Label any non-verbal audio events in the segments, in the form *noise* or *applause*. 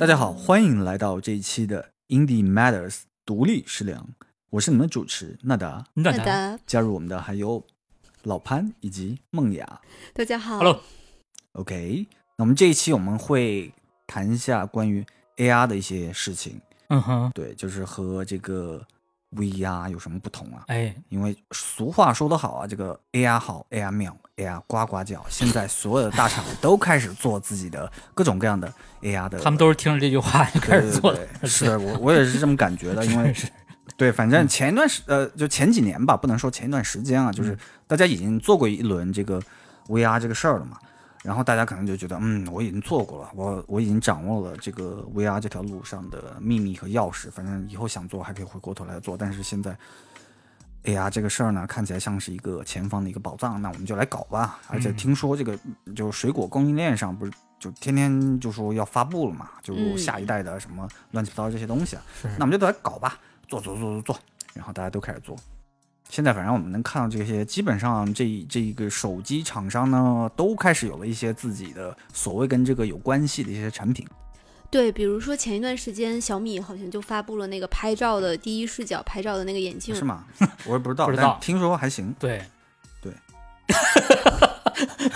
大家好，欢迎来到这一期的 Indie Matters 独立食粮，我是你们的主持纳达。纳达，加入我们的还有老潘以及梦雅。大家好。Hello，OK，那我们这一期我们会谈一下关于 AR 的一些事情。嗯哼，对，就是和这个 VR 有什么不同啊？哎，因为俗话说得好啊，这个 AR 好，AR 妙，AR 呱呱叫。现在所有的大厂都开始做自己的各种各样的 AR 的，他们都是听着这句话就开始做的对对，对是我我也是这么感觉的，因为 *laughs* 是对，反正前一段时呃，就前几年吧，不能说前一段时间啊，就是大家已经做过一轮这个 VR 这个事儿了嘛。然后大家可能就觉得，嗯，我已经做过了，我我已经掌握了这个 VR 这条路上的秘密和钥匙，反正以后想做还可以回过头来做。但是现在 AR 这个事儿呢，看起来像是一个前方的一个宝藏，那我们就来搞吧。而且听说这个就水果供应链上不是就天天就说要发布了嘛，就嗯下一代的什么乱七八糟这些东西啊，是那我们就来搞吧，做做做做做，然后大家都开始做。现在反正我们能看到这些，基本上这这一个手机厂商呢，都开始有了一些自己的所谓跟这个有关系的一些产品。对，比如说前一段时间小米好像就发布了那个拍照的第一视角拍照的那个眼镜，是吗？*laughs* 我也不知道，不知道但听说还行。对，对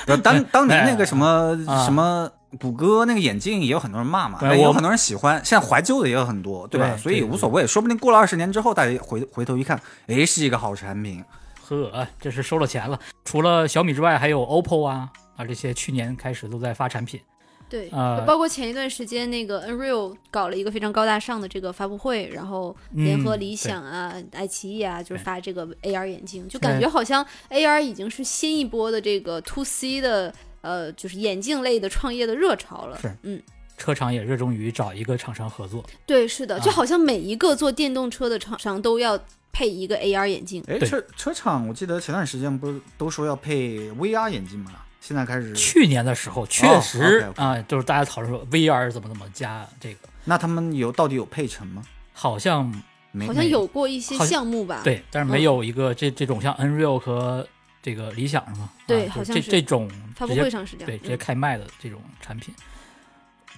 *laughs* 当当年那个什么 *laughs* 啊什么谷歌那个眼镜也有很多人骂嘛，对我哎有很多人喜欢，现在怀旧的也有很多，对吧？对所以无所谓，说不定过了二十年之后，大家回回头一看，哎，是一个好产品。呵，这是收了钱了。除了小米之外，还有 OPPO 啊啊，这些去年开始都在发产品。对，呃包括前一段时间那个 Unreal 搞了一个非常高大上的这个发布会，然后联合嗯理想啊、爱奇艺啊，就是发这个 AR 眼镜，就感觉好像 AR 已经是新一波的这个 To C 的呃，就是眼镜类的创业的热潮了。是嗯，车厂也热衷于找一个厂商合作。对，是的，啊就好像每一个做电动车的厂商都要配一个 AR 眼镜。哎，对车车厂，我记得前段时间不是都说要配 VR 眼镜吗？现在开始，去年的时候确实啊，就是大家讨论说 VR 怎么怎么加这个，那他们有到底有配成吗？好像没，好像有过一些项目吧？对，但是没有一个这这种像 Nreal 和这个理想是吗？对好像是这种发布会上是这样。对，直接嗯开卖的这种产品，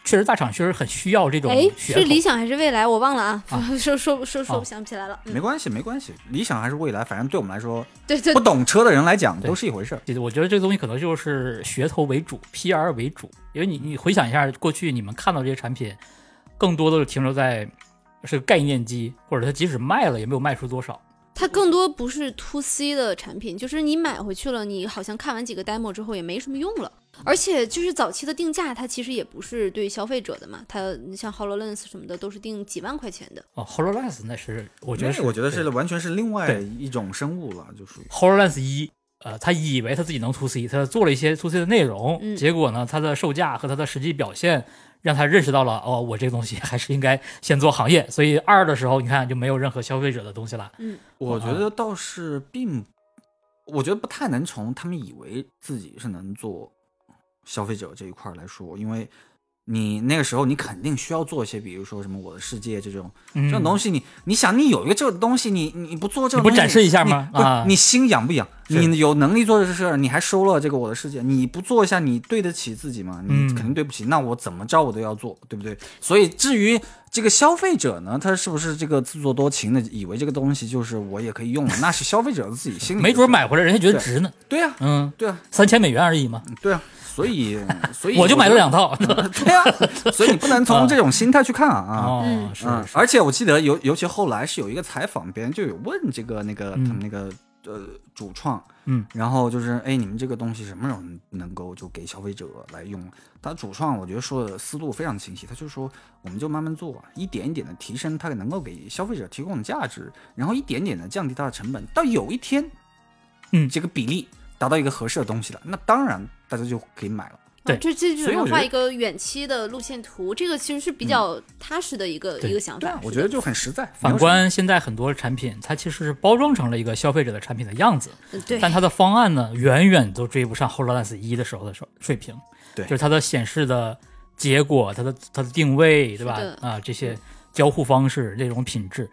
确实大厂确实很需要这种哎，是理想还是未来？我忘了啊，啊 *laughs* 说说说说哦想不起来了。嗯没关系，没关系。理想还是未来，反正对我们来说，对对不懂车的人来讲都是一回事儿。其实我觉得这个东西可能就是噱头为主，PR 为主，因为你你回想一下过去你们看到这些产品，更多的是停留在是个概念机，或者它即使卖了也没有卖出多少。它更多不是 to C 的产品，就是你买回去了，你好像看完几个 demo 之后也没什么用了。而且就是早期的定价，它其实也不是对消费者的嘛，它你像 Hololens 什么的都是定几万块钱的。哦，Hololens 那是我觉得是，我觉得是完全是另外对一种生物了，就是 HoloLens 一，呃，他以为他自己能 to C，他做了一些 to C 的内容，嗯结果呢，它的售价和它的实际表现让他认识到了，哦，我这个东西 *laughs* 还是应该先做行业。所以二的时候，你看就没有任何消费者的东西了。嗯，我觉得倒是并，我觉得不太能从他们以为自己是能做消费者这一块儿来说，因为你那个时候你肯定需要做一些，比如说什么我的世界这种、嗯这种东西你，你想你有一个这个东西，你你不做这个东西，你不展示一下吗啊你心痒不痒？你有能力做这事儿，你还收了这个我的世界，你不做一下，你对得起自己吗？你嗯肯定对不起。那我怎么着我都要做，对不对？所以至于这个消费者呢，他是不是这个自作多情的，以为这个东西就是我也可以用了，那是消费者自己心里 *laughs* 没准买回来人家觉得值呢。对呀、嗯，对啊，三千美元而已嘛，对啊，*laughs* 所以 *laughs* 所以我就买了两套。得，*laughs* 对啊，所以你不能从这种心态去看啊。哦，嗯是而且我记得尤尤其后来是有一个采访，别人就有问这个那个他嗯们那个呃主创，嗯，然后就是哎，你们这个东西什么时候能够就给消费者来用？他主创我觉得说的思路非常清晰，他就说我们就慢慢做，一点一点的提升它能够给消费者提供的价值，然后一点点的降低它的成本，到有一天，嗯这个比例达到一个合适的东西了，那当然大家就可以买了。对啊这这基本上所以我画一个远期的路线图，这个其实是比较踏实的一个、对一个想法。我觉得就很实在。反观现在很多产品，它其实是包装成了一个消费者的产品的样子，嗯对但它的方案呢，远远都追不上 HoloLens 一的时候的水水平。对就是它的显示的结果，它的它的定位，对吧？啊，这些交互方式，这种品质，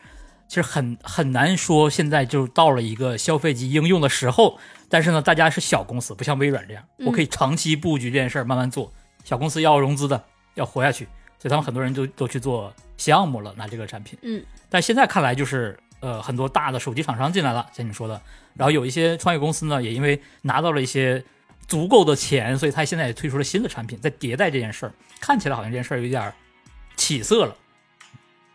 其实很很难说现在就到了一个消费级应用的时候。但是呢，大家是小公司，不像微软这样，嗯我可以长期布局这件事儿，慢慢做。小公司要融资的，要活下去，所以他们很多人都都去做项目了，拿这个产品。嗯，但现在看来就是呃很多大的手机厂商进来了，像你说的，然后有一些创业公司呢，也因为拿到了一些足够的钱，所以他现在也推出了新的产品，在迭代这件事儿，看起来好像这件事儿有点起色了。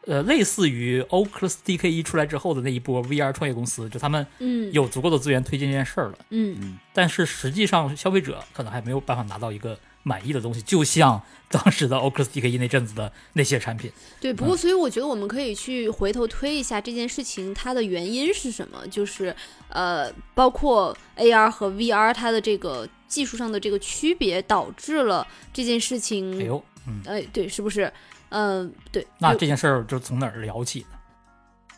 呃，类似于 Oculus DK 一出来之后的那一波 VR 创业公司，就他们嗯有足够的资源推进这件事儿了。嗯但是实际上消费者可能还没有办法拿到一个满意的东西，就像当时的 Oculus DK 一那阵子的那些产品。对，不过所以我觉得我们可以去回头推一下这件事情它的原因是什么，就是呃，包括 AR 和 VR 它的这个技术上的这个区别，导致了这件事情。哎呦，嗯，哎，对，是不是？嗯、对。那这件事儿就从哪儿聊起呢？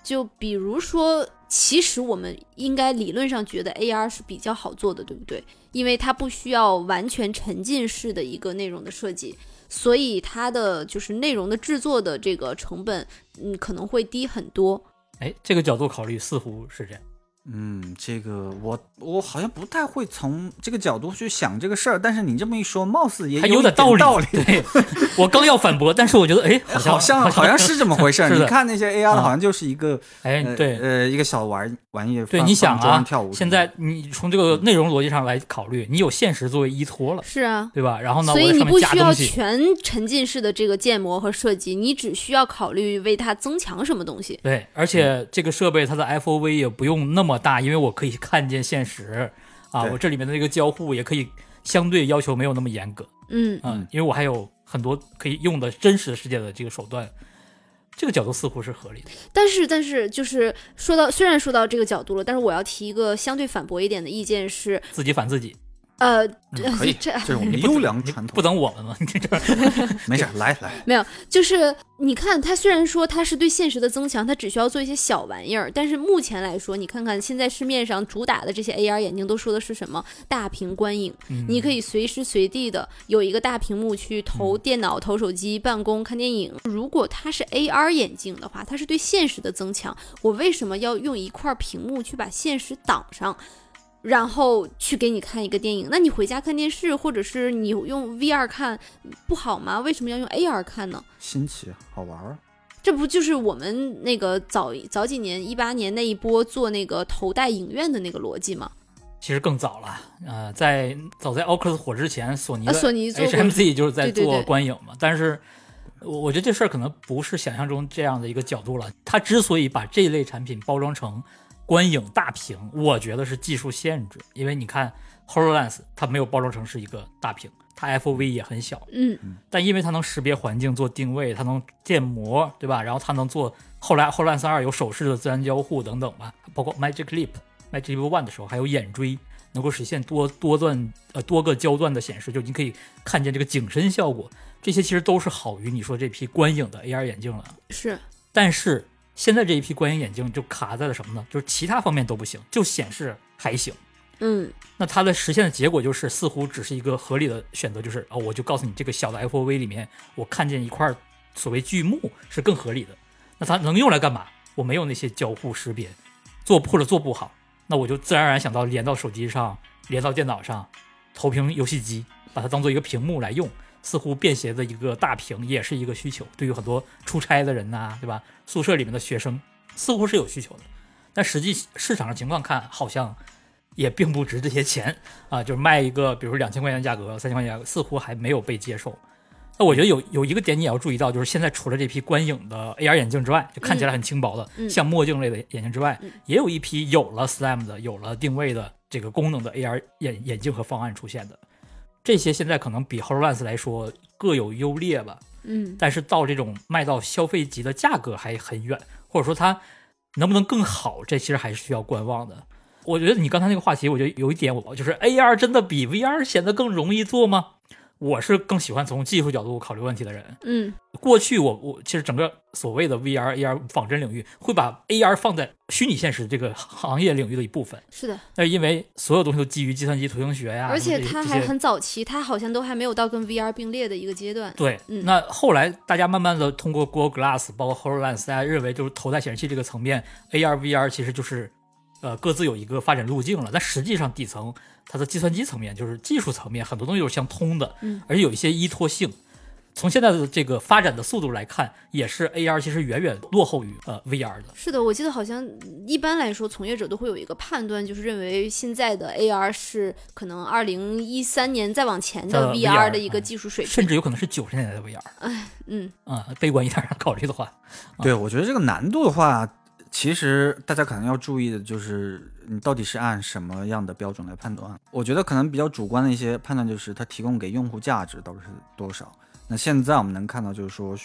就比如说，其实我们应该理论上觉得 AR 是比较好做的，对不对？因为它不需要完全沉浸式的一个内容的设计，所以它的就是内容的制作的这个成本，嗯，可能会低很多。哎，这个角度考虑似乎是这样。嗯，这个我我好像不太会从这个角度去想这个事儿，但是你这么一说，貌似也还有点道理道理。对，*laughs* 我刚要反驳，但是我觉得，哎，好像像好像是这么回事儿。*laughs* 你看那些 AR 的，啊好像就是一个哎，呃对。呃一个小玩玩意对，你想啊跳舞，现在你从这个内容逻辑上来考虑，你有现实作为依托了，是啊，对吧？然后呢，所以你不需要全沉浸式的这个建模和设计，你只需要考虑为它增强什么东西。对，而且这个设备它的 FOV 也不用那么大，因为我可以看见现实啊，我这里面的这个交互也可以相对要求没有那么严格，嗯，嗯，因为我还有很多可以用的真实世界的这个手段，这个角度似乎是合理的。但是，但是，就是说到，虽然说到这个角度了，但是我要提一个相对反驳一点的意见是，自己反自己，呃，嗯可以，这这是我们优良传统。不等我们吗？你这 *laughs* 没事儿，来来，没有，就是你看，它虽然说它是对现实的增强，它只需要做一些小玩意儿，但是目前来说，你看看现在市面上主打的这些 AR 眼镜都说的是什么？大屏观影，嗯你可以随时随地的有一个大屏幕去投电脑、投手机、办公、看电影。如果它是 AR 眼镜的话，它是对现实的增强，我为什么要用一块屏幕去把现实挡上？然后去给你看一个电影，那你回家看电视，或者是你用 VR 看，不好吗？为什么要用 AR 看呢？新奇好玩儿。这不就是我们那个早早几年一八年那一波做那个头戴影院的那个逻辑吗？其实更早了，呃，在早在 Oculus 火之前，索尼啊，索尼 HMC 就是在做对对对观影嘛，但是我我觉得这事儿可能不是想象中这样的一个角度了。他之所以把这一类产品包装成观影大屏，我觉得是技术限制，因为你看 Hololens 它没有包装成是一个大屏，它 FOV 也很小，嗯但因为它能识别环境做定位，它能建模，对吧？然后它能做后来 HoloLens 二有手势的自然交互等等吧，包括 Magic Leap、Magic Leap One 的时候还有眼追，能够实现多多段呃多个焦段的显示，就你可以看见这个景深效果，这些其实都是好于你说这批观影的 AR 眼镜了。是但是现在这一批观影眼镜就卡在了什么呢？就是其他方面都不行，就显示还行。嗯那它的实现的结果就是，似乎只是一个合理的选择，就是哦，我就告诉你，这个小的 FOV 里面，我看见一块所谓巨幕是更合理的。那它能用来干嘛？我没有那些交互识别，做或者做不好，那我就自然而然想到连到手机上，连到电脑上，投屏游戏机，把它当做一个屏幕来用。似乎便携的一个大屏也是一个需求，对于很多出差的人呐、对吧？宿舍里面的学生似乎是有需求的，但实际市场上情况看，好像也并不值这些钱啊，就是卖一个，比如两千块钱价格、三千块钱价格，似乎还没有被接受。那我觉得有有一个点你也要注意到，就是现在除了这批观影的 AR 眼镜之外，就看起来很轻薄的，嗯像墨镜类的眼镜之外，嗯也有一批有了 SLAM 的、有了定位的这个功能的 AR 眼眼镜和方案出现的。这些现在可能比 HoloLens 来说各有优劣吧，嗯但是到这种卖到消费级的价格还很远，或者说它能不能更好，这其实还是需要观望的。我觉得你刚才那个话题，我觉得有一点我就是 AR 真的比 VR 显得更容易做吗？我是更喜欢从技术角度考虑问题的人。嗯过去我我其实整个所谓的 VR、AR 仿真领域会把 AR 放在虚拟现实这个行业领域的一部分，是的，那因为所有东西都基于计算机图形学呀，而且它还很早期，它好像都还没有到跟 VR 并列的一个阶段。对，嗯那后来大家慢慢的通过 Google Glass，包括 HoloLens，大家认为就是头戴显示器这个层面，AR、VR 其实就是，呃，各自有一个发展路径了。但实际上底层它的计算机层面，就是技术层面，很多东西都是相通的，嗯，而且有一些依托性。从现在的这个发展的速度来看，也是 AR 其实远远落后于呃 VR 的。是的，我记得好像一般来说，从业者都会有一个判断，就是认为现在的 AR 是可能二零一三年再往前的的 VR 的一个技术水平。甚至有可能是九十年代的 VR 嗯，啊、悲观一点儿考虑的话，对，我觉得这个难度的话，其实大家可能要注意的就是，你到底是按什么样的标准来判断？我觉得可能比较主观的一些判断就是它提供给用户价值到底是多少。那现在我们能看到，就是说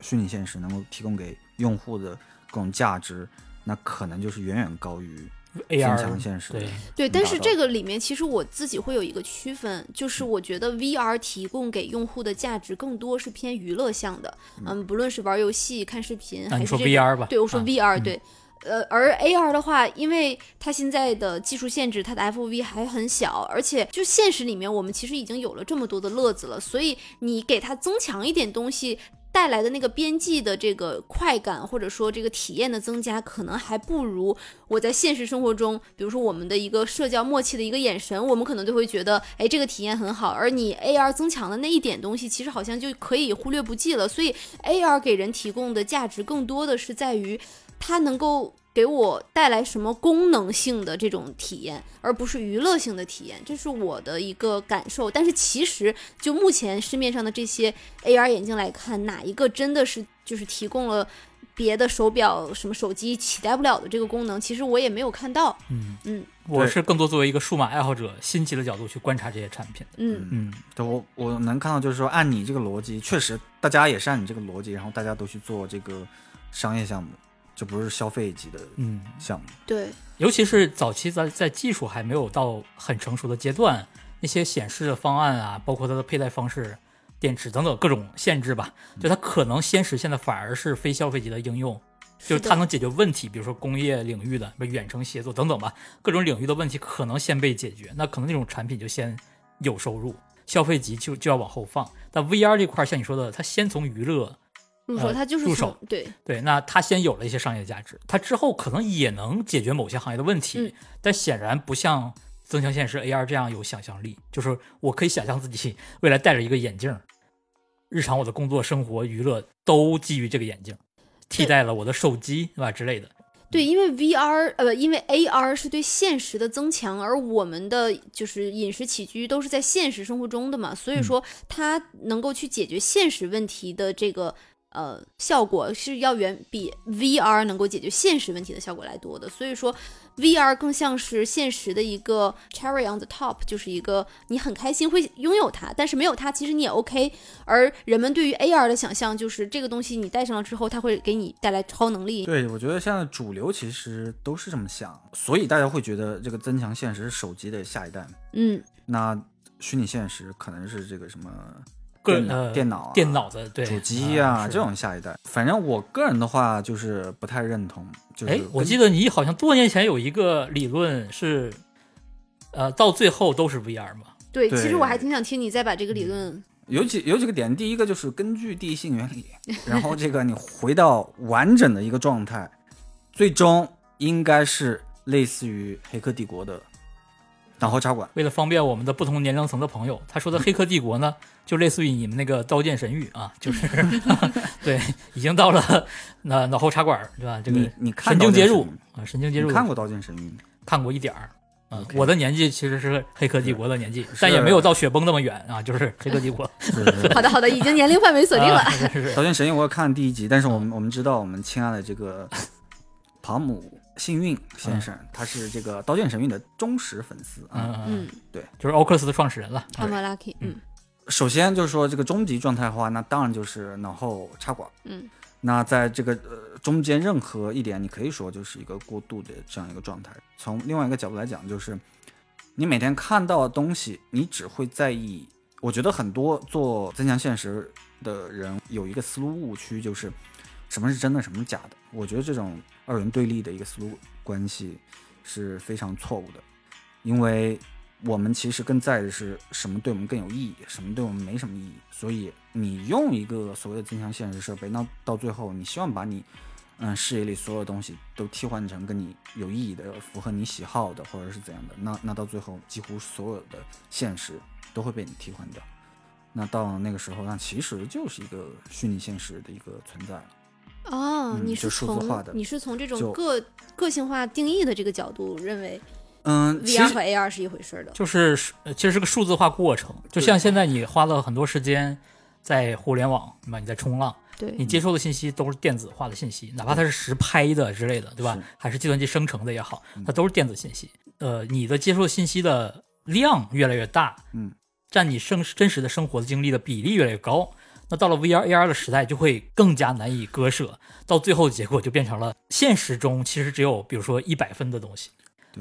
虚拟现实能够提供给用户的各种价值，那可能就是远远高于 AR 强现实。对对，但是这个里面其实我自己会有一个区分，就是我觉得 VR 提供给用户的价值更多是偏娱乐向的，嗯，不论是玩游戏、看视频，那你说还是这种 VR 吧？对，我说啊 VR，、嗯对，呃，而 AR 的话，因为它现在的技术限制，它的 FV 还很小，而且就现实里面我们其实已经有了这么多的乐子了，所以你给它增强一点东西。带来的那个边际的这个快感，或者说这个体验的增加，可能还不如我在现实生活中，比如说我们的一个社交默契的一个眼神，我们可能就会觉得，哎，这个体验很好。而你 AR 增强的那一点东西，其实好像就可以忽略不计了。所以 AR 给人提供的价值更多的是在于它能够给我带来什么功能性的这种体验，而不是娱乐性的体验，这是我的一个感受。但是其实就目前市面上的这些 AR 眼镜来看，哪一个真的是就是提供了别的手表、什么手机替代不了的这个功能？其实我也没有看到。嗯嗯我是更多作为一个数码爱好者、新奇的角度去观察这些产品。嗯嗯，对我我能看到，就是说按你这个逻辑，确实大家也是按你这个逻辑，然后大家都去做这个商业项目，这不是消费级的嗯，项目。对，尤其是早期在在技术还没有到很成熟的阶段，那些显示的方案啊，包括它的佩戴方式、电池等等各种限制吧，就它可能先实现的反而是非消费级的应用，就是它能解决问题，比如说工业领域的、什么远程协作等等吧，各种领域的问题可能先被解决，那可能那种产品就先有收入，消费级就就要往后放。但 VR 这块儿像你说的，它先从娱乐入手呃它就是从入手对对，那它先有了一些商业价值，它之后可能也能解决某些行业的问题，嗯但显然不像增强现实 AR 这样有想象力。就是我可以想象自己 *laughs* 未来戴着一个眼镜，日常我的工作、生活、娱乐都基于这个眼镜，替代了我的手机，对吧之类的。对，因为 VR 呃，因为 AR 是对现实的增强，而我们的就是饮食起居都是在现实生活中的嘛，所以嗯说它能够去解决现实问题的这个呃效果是要远比 VR 能够解决现实问题的效果来多的。所以说 VR 更像是现实的一个 cherry on the top，就是一个你很开心会拥有它，但是没有它其实你也 OK。而人们对于 AR 的想象就是这个东西你戴上了之后，它会给你带来超能力。对，我觉得现在主流其实都是这么想，所以大家会觉得这个增强现实是手机的下一代，嗯，那虚拟现实可能是这个什么电脑、个呃电脑、啊、电脑的对主机啊啊这。种下一代。反正我个人的话就是不太认同，就是哎，我记得你好像多年前有一个理论是，呃，到最后都是 VR 嘛。对，对其实我还挺想听你再把这个理论，有几有几个点，第一个就是根据地性原理，然后这个你回到完整的一个状态，最终应该是类似于《黑客帝国》的脑后插管。为了方便我们的不同年龄层的朋友，他说的《黑客帝国》呢，就类似于你们那个《刀剑神域》啊，就是 *laughs* 对，已经到了那脑后插管对吧？这个你你看神经接入啊，神经接入看过《刀剑神域》吗？看过一点儿。啊我的年纪其实是《黑客帝国》的年纪，但也没有到雪崩那么远啊，就是《黑客帝国 *laughs*》好的好的，已经年龄范围锁定了。啊是是刀剑神域我也看第一集，但是我们我们知道我们亲爱的这个 *laughs* 庞姆幸运先生，他是这个刀剑神域的忠实粉丝啊。嗯嗯，嗯就是 Oculus 的创始人了。，I'm lucky，嗯首先就是说这个终极状态的话，那当然就是脑后插管。嗯那在这个呃中间任何一点，你可以说就是一个过渡的这样一个状态。从另外一个角度来讲，就是你每天看到的东西，你只会在意。我觉得很多做增强现实的人有一个思路误区，就是什么是真的，什么是假的。我觉得这种二元对立的一个思路关系是非常错误的，因为我们其实更在意的是什么对我们更有意义，什么对我们没什么意义。所以你用一个所谓的增强现实设备，那到最后你希望把你嗯视野里所有东西都替换成跟你有意义的、符合你喜好的，或者是怎样的，那那到最后几乎所有的现实都会被你替换掉。那到那个时候，那其实就是一个虚拟现实的一个存在了。哦，你是数字化的从你是从这种个个性化定义的这个角度认为嗯，VR 和 AR 是一回事儿的。就是呃其实是个数字化过程，就像现在你花了很多时间在互联网，对吧？你在冲浪，对你接收的信息都是电子化的信息，哪怕它是实拍的之类的，对吧是？还是计算机生成的也好，它都是电子信息。呃，你的接受信息的量越来越大，嗯，占你生真实的生活经历的比例越来越高。那到了 VR、AR 的时代，就会更加难以割舍，到最后结果就变成了现实中其实只有比如说一百分的东西，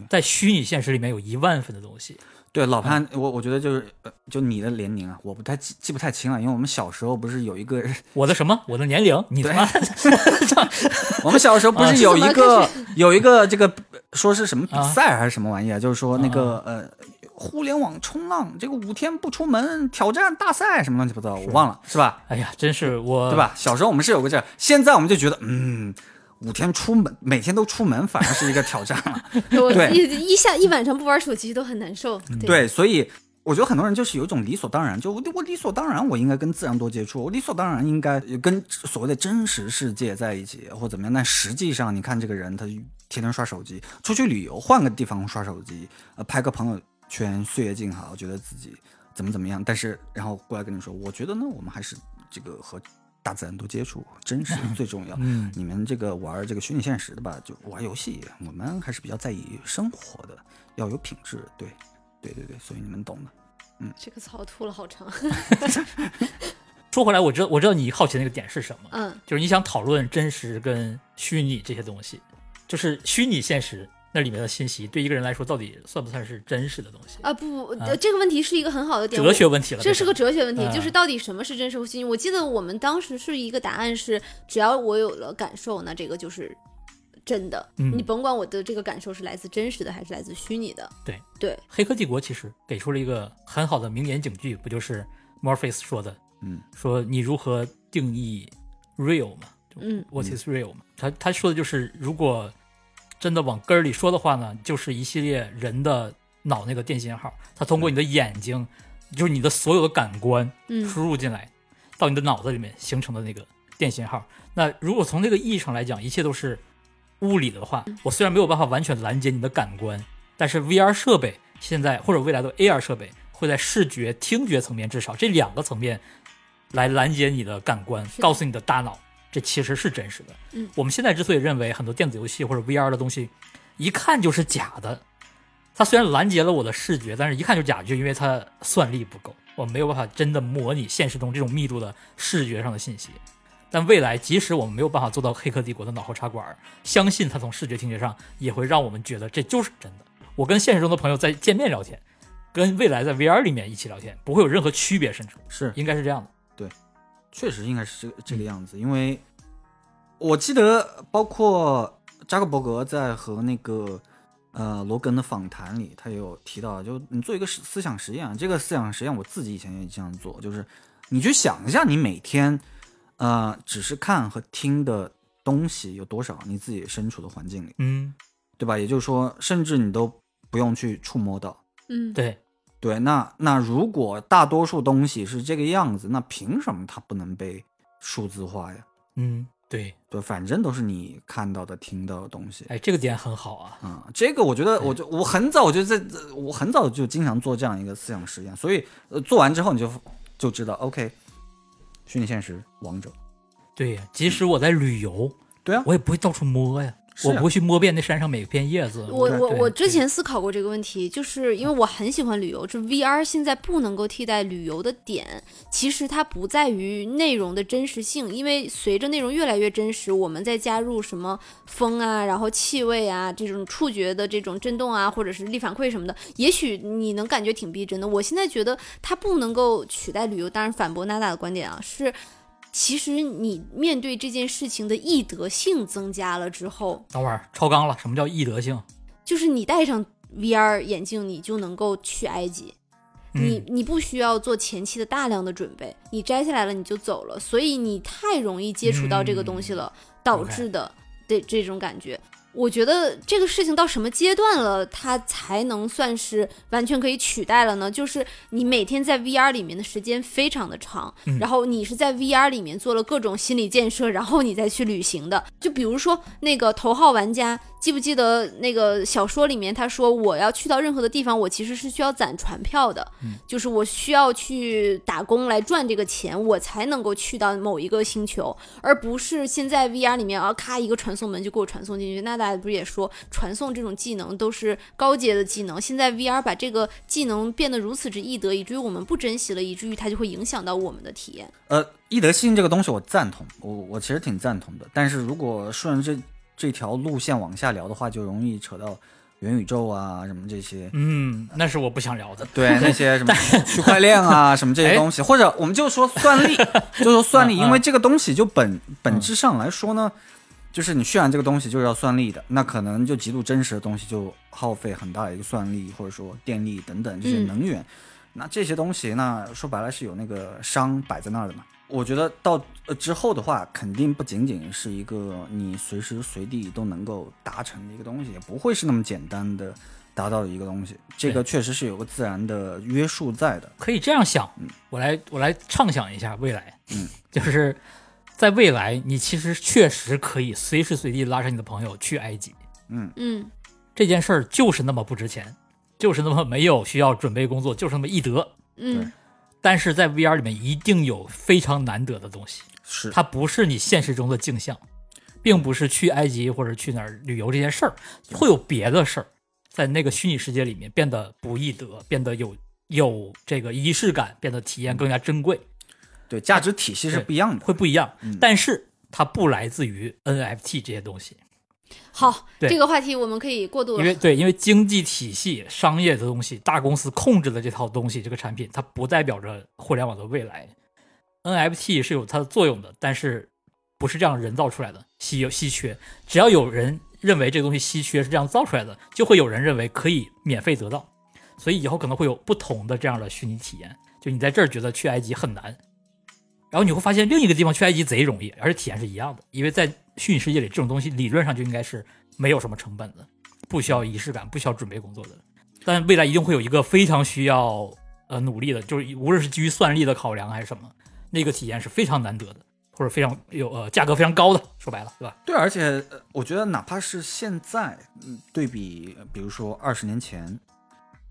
在虚拟现实里面有一万分的东西。对老潘，我我觉得就是呃就你的年龄啊，我不太记记不太清了，因为我们小时候不是有一个，*laughs* 我的什么？我的年龄？你他妈 *laughs* *laughs* 我们小时候不啊是有一个有一个这个说是什么比啊赛还是什么玩意儿，就是说那个呃。互联网冲浪，这个五天不出门挑战大赛什么乱七八糟，我忘了，是吧？哎呀，真是我对？吧？小时候我们是有个这，现在我们就觉得，嗯，五天出门，每天都出门，反而是一个挑战了。*laughs* 对一一下一晚上不玩手机都很难受。对，对，所以我觉得很多人就是有一种理所当然，就我我理所当然我应该跟自然多接触，我理所当然应该跟所谓的真实世界在一起或怎么样。但实际上，你看这个人他天天刷手机，出去旅游换个地方刷手机，呃，拍个朋友圈，岁月静好，觉得自己怎么怎么样，但是然后过来跟你说，我觉得呢，我们还是这个和大自然多接触，真实 *laughs* 最重要。嗯，你们这个玩这个虚拟现实的吧，就玩游戏，我们还是比较在意生活的，要有品质。对，对对对，所以你们懂的。嗯这个槽吐了好长。*laughs* *laughs* 说回来，我知道我知道你好奇的那个点是什么，嗯，就是你想讨论真实跟虚拟这些东西，就是虚拟现实那里面的信息对一个人来说到底算不算是真实的东西？啊不，呃这个问题是一个很好的点。哲学问题了，这是个哲哲学问题，嗯就是到底什么是真实和虚拟？我记得我们当时是一个答案是，只要我有了感受，那这个就是真的。嗯你甭管我的这个感受是来自真实的还是来自虚拟的。对对，黑客帝国其实给出了一个很好的名言警句，不就是 Morpheus 说的？嗯，说你如何定义 real 嘛？嗯 What is real 嘛？他他说的就是，如果真的往根儿里说的话呢，就是一系列人的脑那个电信号，它通过你的眼睛，就是你的所有的感官嗯。输入进来，到你的脑子里面形成的那个电信号。那如果从这个意义上来讲，一切都是物理的话，我虽然没有办法完全拦截你的感官，但是 VR 设备现在或者未来的 AR 设备会在视觉、听觉层面至少这两个层面来拦截你的感官，告诉你的大脑，这其实是真实的。嗯我们现在之所以认为很多电子游戏或者 VR 的东西一看就是假的，它虽然拦截了我的视觉，但是一看就假，就因为它算力不够，我没有办法真的模拟现实中这种密度的视觉上的信息。但未来，即使我们没有办法做到《黑客帝国》的脑后插管，相信它从视觉、听觉上也会让我们觉得这就是真的。我跟现实中的朋友在见面聊天，跟未来在 VR 里面一起聊天，不会有任何区别，甚至是，应该是这样的。确实应该是这个这个样子，因为我记得包括扎克伯格在和那个呃罗根的访谈里，他也有提到，就你做一个思思想实验，这个思想实验我自己以前也这样做，就是你去想一下，你每天呃只是看和听的东西有多少，你自己身处的环境里，嗯，对吧？也就是说，甚至你都不用去触摸到。嗯，对，对，那那如果大多数东西是这个样子，那凭什么它不能被数字化呀？嗯，对，对，反正都是你看到的、听到的东西。哎，这个点很好啊。嗯、这个我觉得，我就我很早我就在，我很早就经常做这样一个思想实验，所以呃，做完之后你就就知道，OK，虚拟现实王者，对呀，即使我在旅游，对啊我也不会到处摸呀，我不会去摸遍那山上每片叶子。我我我之前思考过这个问题，就是因为我很喜欢旅游，这 VR 现在不能够替代旅游的点，其实它不在于内容的真实性，因为随着内容越来越真实，我们再加入什么风啊，然后气味啊，这种触觉的这种震动啊，或者是力反馈什么的，也许你能感觉挺逼真的。我现在觉得它不能够取代旅游，当然反驳娜娜的观点啊，是。其实你面对这件事情的易得性增加了之后，等会儿超纲了，什么叫易得性？就是你戴上 VR 眼镜，你就能够去埃及。你嗯，你不需要做前期的大量的准备，你摘下来了你就走了，所以你太容易接触到这个东西了，导致的的这种感觉。我觉得这个事情到什么阶段了，它才能算是完全可以取代了呢？就是你每天在 VR 里面的时间非常的长，嗯然后你是在 VR 里面做了各种心理建设，然后你再去旅行的。就比如说那个头号玩家，记不记得那个小说里面他说，我要去到任何的地方，我其实是需要攒船票的，就是我需要去打工来赚这个钱，我才能够去到某一个星球，而不是现在 VR 里面啊，咔一个传送门就给我传送进去。那大家不是也说传送这种技能都是高阶的技能，现在 VR 把这个技能变得如此之易得，以至于我们不珍惜了，以至于它就会影响到我们的体验。呃，易得性这个东西我赞同，我我其实挺赞同的。但是如果顺着这这条路线往下聊的话，就容易扯到元宇宙啊什么这些，嗯，那是我不想聊的。对那些什么区块链啊什么这些东西，或者我们就说算力，*laughs* 就说算力，因为这个东西就本本质上来说呢，就是你渲染这个东西就是要算力的，那可能就极度真实的东西就耗费很大的一个算力或者说电力等等这些嗯能源。那这些东西，那说白了是有那个商摆在那儿的嘛。我觉得到呃之后的话，肯定不仅仅是一个你随时随地都能够达成的一个东西，也不会是那么简单的达到的一个东西。这个确实是有个自然的约束在的。可以这样想，我来我来畅想一下未来，嗯，*laughs* 就是在未来，你其实确实可以随时随地拉上你的朋友去埃及，嗯，嗯。这件事儿就是那么不值钱，就是那么没有需要准备工作，就是那么易得。嗯。但是在 VR 里面一定有非常难得的东西，是。它不是你现实中的镜像，并不是去埃及或者去哪儿旅游这件事儿，会有别的事儿在那个虚拟世界里面变得不易得，变得有有这个仪式感，变得体验更加珍贵。对价值体系是不一样的。会不一样，嗯但是它不来自于 NFT 这些东西，好，这个话题我们可以过渡了。因为对，因为经济体系、商业的东西，大公司控制的这套东西，这个产品，它不代表着互联网的未来。NFT 是有它的作用的，但是不是这样人造出来的，稀有稀缺。只要有人认为这个东西稀缺是这样造出来的，就会有人认为可以免费得到。所以以后可能会有不同的这样的虚拟体验。就你在这儿觉得去埃及很难，然后你会发现另一个地方去埃及贼容易，而且体验是一样的，因为在虚拟世界里，这种东西理论上就应该是没有什么成本的，不需要仪式感，不需要准备工作的。但未来一定会有一个非常需要呃努力的，就是无论是基于算力的考量还是什么，那个体验是非常难得的，或者非常有呃价格非常高的，说白了，对吧？对，而且我觉得哪怕是现在，嗯，对比，比如说二十年前，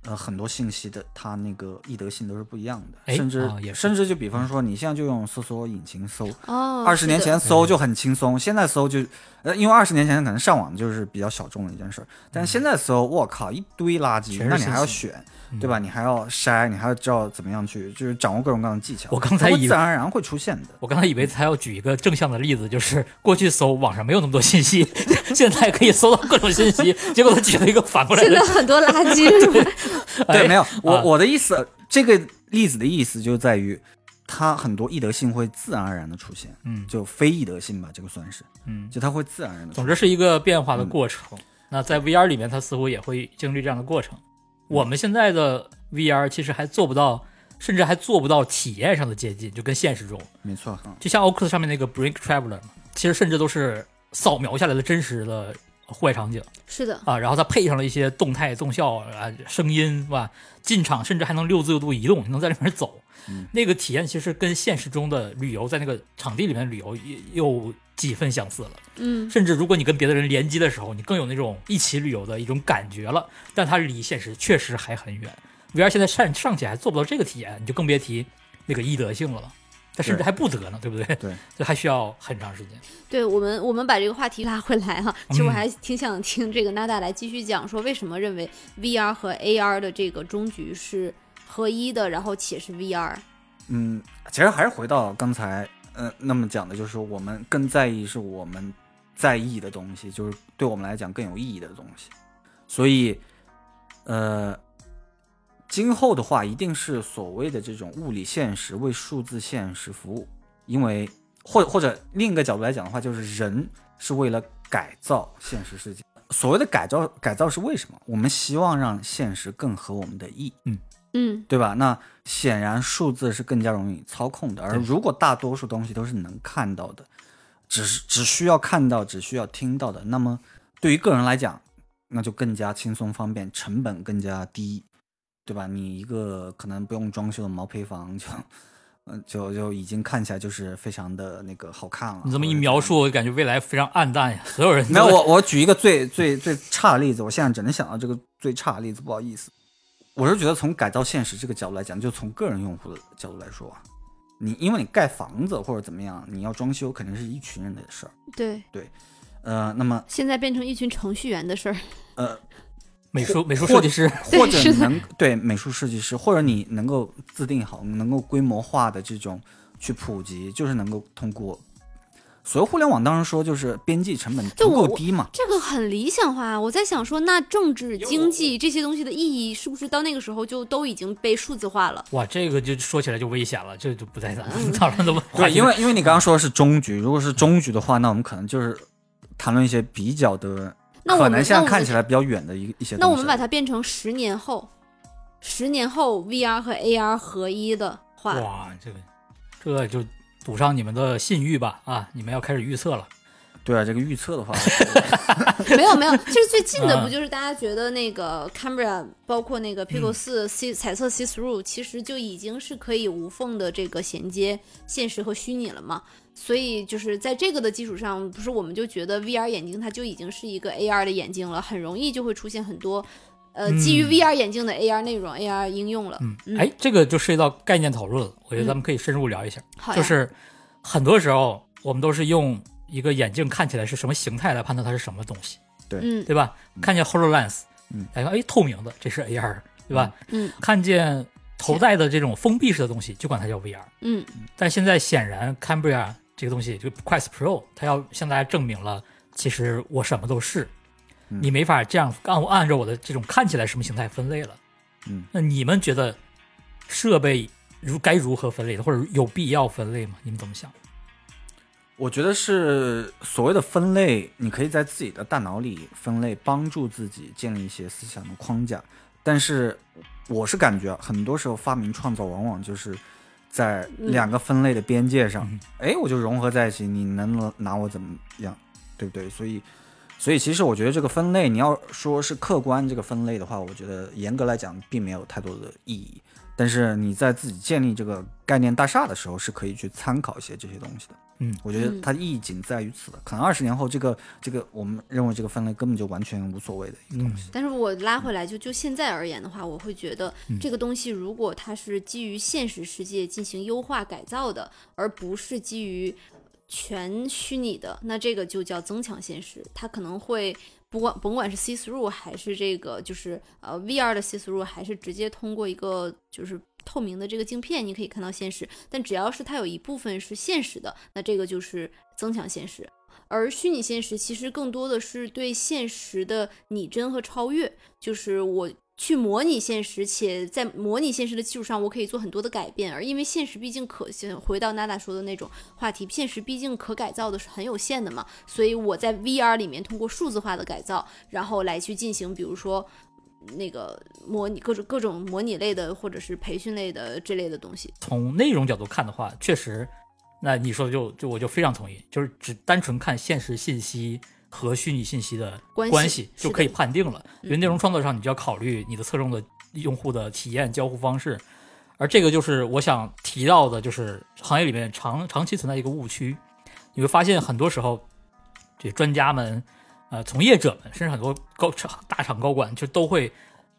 呃，很多信息的它那个易得性都是不一样的，哎甚至、甚至就比方说，你现在就用搜索引擎搜，哦，二十年前搜就很轻松，现在搜就，呃，因为二十年前可能上网就是比较小众的一件事儿，但现在搜，我靠，一堆垃圾，那你还要选，对吧？你还要筛，你还要知道怎么样去，就是掌握各种各样的技巧。我刚才以自然而然会出现的。我刚才以为他要举一个正向的例子，就是过去搜网上没有那么多信息，*laughs* 现在可以搜到各种信息，结果他举了一个反过来的现在，很多垃圾是吧？对，*laughs* 哎没有我、啊我的意思，这个例子的意思就在于，它很多易得性会自然而然的出现，嗯就非易得性吧，这个算是，嗯，就它会自然而然的。总之是一个变化的过程。那在 VR 里面，它似乎也会经历这样的过程。我们现在的 VR 其实还做不到，甚至还做不到体验上的接近，就跟现实中，没错，嗯就像 Oculus 上面那个 Brink Traveler，其实甚至都是扫描下来的真实的户外场景是的，啊，然后它配上了一些动态动效啊、声音，是吧？进场甚至还能六自由度移动，能在里面走。嗯那个体验其实跟现实中的旅游在那个场地里面旅游也有几分相似了。嗯，甚至如果你跟别的人联机的时候，你更有那种一起旅游的一种感觉了。但它离现实确实还很远。VR 现在尚尚且还做不到这个体验，你就更别提那个易得性了了。它甚至还不得呢，对不对？对，这还需要很长时间。对我们，我们把这个话题拉回来哈、其实我嗯还挺想听这个娜达来继续讲，说为什么认为 VR 和 AR 的这个终局是合一的，然后且是 VR。嗯，其实还是回到刚才，呃，那么讲的就是我们更在意是我们在意的东西，就是对我们来讲更有意义的东西。所以，呃，今后的话，一定是所谓的这种物理现实为数字现实服务，因为或或者另一个角度来讲的话，就是人是为了改造现实世界。所谓的改造，改造是为什么？我们希望让现实更合我们的意。嗯对吧？那显然数字是更加容易操控的，而如果大多数东西都是能看到的，只是只需要看到，只需要听到的，那么对于个人来讲，那就更加轻松方便，成本更加低，对吧？你一个可能不用装修的毛坯房就，嗯，就就已经看起来就是非常的那个好看了。你这么一描述，我就感觉未来非常暗淡呀，所有人没有，我我举一个最最最差的例子，我现在只能想到这个最差的例子，不好意思。我是觉得从改造现实这个角度来讲，就从个人用户的角度来说啊，你因为你盖房子或者怎么样，你要装修肯定是一群人的事儿。对对，呃，那么现在变成一群程序员的事儿。*laughs* 呃，美术美术设计师，或者是的能对美术设计师，或者你能够自定好、能够规模化的这种去普及，就是能够通过所谓互联网，当然说就是边际成本足够低嘛。这个很理想化，我在想说，那政治、经济这些东西的意义，是不是到那个时候就都已经被数字化了？哇，这个就说起来就危险了，这就不在咱讨论的话对，因为因为你刚刚说的是中局，如果是中局的话，那我们可能就是谈论一些比较的，那我们可能现在看起来比较远的一一些东西。那我们把它变成十年后，十年后 VR 和 AR 合一的话，哇，这个这就赌上你们的信誉吧啊！你们要开始预测了。对啊，这个预测的话，*laughs* 没有没有，就是最近的啊不就是大家觉得那个 Camera，包括那个 Pico 四 C 彩色 See Through，其实就已经是可以无缝的这个衔接现实和虚拟了嘛。所以就是在这个的基础上，不是我们就觉得 VR 眼镜它就已经是一个 AR 的眼镜了，很容易就会出现很多呃基于嗯 VR 眼镜的 AR 内容、AR 应用了。嗯，嗯哎，这个就涉及到概念讨论了，我觉得咱们可以深入聊一下。好，就是很多时候我们都是用一个眼镜看起来是什么形态来判断它是什么东西，嗯对吧？看见 Hololens，嗯，哎哎，透明的，这是 AR，对吧？嗯看见头戴的这种封闭式的东西，就管它叫 VR。嗯但现在显然 Cambria 这个东西，就 Quest Pro，它要向大家证明了，其实我什么都是，嗯你没法这样按按照我的这种看起来什么形态分类了。嗯，那你们觉得设备如该如何分类的，或者有必要分类吗？你们怎么想？我觉得是所谓的分类，你可以在自己的大脑里分类，帮助自己建立一些思想的框架。但是我是感觉啊很多时候发明创造往往就是在两个分类的边界上嗯，哎、我就融合在一起，你能拿我怎么样，对不对？所以，所以其实我觉得这个分类，你要说是客观这个分类的话，我觉得严格来讲并没有太多的意义。但是你在自己建立这个概念大厦的时候，是可以去参考一些这些东西的。嗯，我觉得嗯它意义仅在于此的。可能二十年后，这个这个我们认为这个分类根本就完全无所谓的一个东西。但是我拉回来，就就现在而言的话，我会觉得嗯这个东西如果它是基于现实世界进行优化改造的，而不是基于全虚拟的，那这个就叫增强现实。它可能会不管甭管是 see through 还是这个就是呃 VR 的 see through，还是直接通过一个就是透明的这个镜片，你可以看到现实。但只要是它有一部分是现实的，那这个就是增强现实。而虚拟现实其实更多的是对现实的拟真和超越，就是我去模拟现实，且在模拟现实的基础上，我可以做很多的改变。而因为现实毕竟可行回到娜娜说的那种话题，现实毕竟可改造的是很有限的嘛，所以我在 VR 里面通过数字化的改造，然后来去进行，比如说。那个模拟各种各种模拟类的，或者是培训类的这类的东西，从内容角度看的话，确实，那你说的就就我就非常同意，就是只单纯看现实信息和虚拟信息的关系关系就可以判定了。因为嗯内容创作上，你就要考虑你的侧重的用户的体验、交互方式，而这个就是我想提到的，就是行业里面长长期存在一个误区。你会发现，很多时候，这专家们、呃，从业者们，甚至很多高厂大厂高管，就都会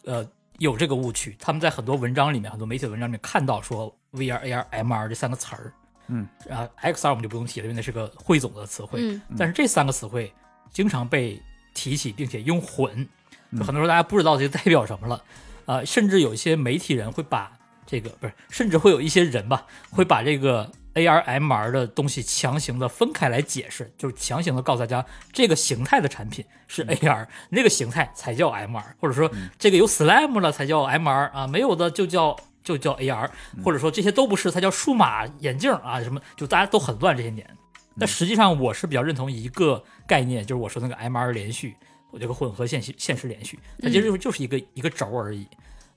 呃有这个误区。他们在很多文章里面，很多媒体的文章里面看到说 VR、AR、MR 这三个词儿，嗯，啊，XR 我们就不用提了，因为那是个汇总的词汇。嗯但是这三个词汇经常被提起，并且用混，很多时候大家不知道这代表什么了，啊、甚至有一些媒体人会把这个不是，甚至会有一些人吧，会把这个 AR、MR 的东西强行的分开来解释，就是强行的告诉大家这个形态的产品是 AR，、那个形态才叫 MR，或者说这个有 SLAM 了才叫 MR 啊，没有的就叫。就叫 AR，或者说这些都不是，它叫数码眼镜啊，什么就大家都很乱这些年。但实际上，我是比较认同一个概念，就是我说那个 MR 连续，我这个混合现实现实连续，它其实就是就是一个、一个轴而已，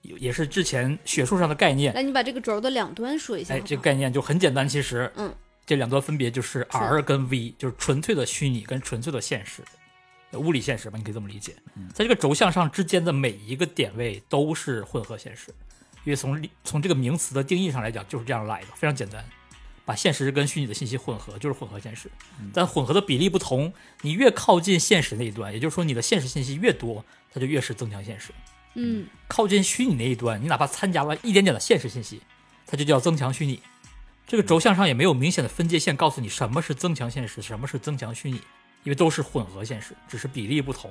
也也是之前学术上的概念。那你把这个轴的两端说一下好哎，这个概念就很简单，其实，嗯，这两端分别就是 R 跟 V，就是纯粹的虚拟跟纯粹的现实。物理现实吧，你可以这么理解嗯。在这个轴向上之间的每一个点位都是混合现实，因为从从这个名词的定义上来讲就是这样来的，非常简单。把现实跟虚拟的信息混合，就是混合现实。但混合的比例不同，你越靠近现实那一端，也就是说你的现实信息越多，它就越是增强现实。嗯靠近虚拟那一端，你哪怕参加了一点点的现实信息，它就叫增强虚拟。这个轴向上也没有明显的分界线告诉你什么是增强现实，什么是增强虚拟，因为都是混合现实，只是比例不同。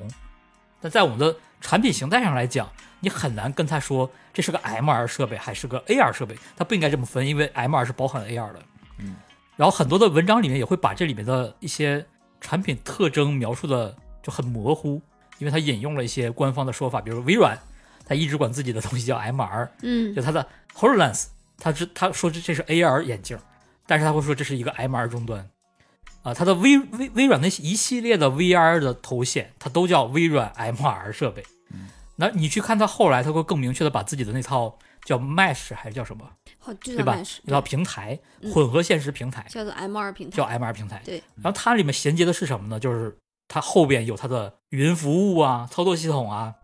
但在我们的产品形态上来讲，你很难跟他说这是个 MR 设备还是个 AR 设备，它不应该这么分，因为 MR 是包含 AR 的。嗯，然后很多的文章里面也会把这里面的一些产品特征描述的就很模糊，因为它引用了一些官方的说法，比如微软，它一直管自己的东西叫 MR，嗯。就它的 Hololens，它是它说这这是 AR 眼镜，但是它会说这是一个 MR 终端，啊，它的微微微软那一系列的 VR 的头显，它都叫微软 MR 设备。那你去看它后来，它会更明确的把自己的那套叫 Mesh 还是叫什么，对吧叫万事？那套平台嗯混合现实平台叫做 M 二平台。叫 MR 平台。对，然后它里面衔接的是什么呢？就是它后边有它的云服务啊、操作系统啊，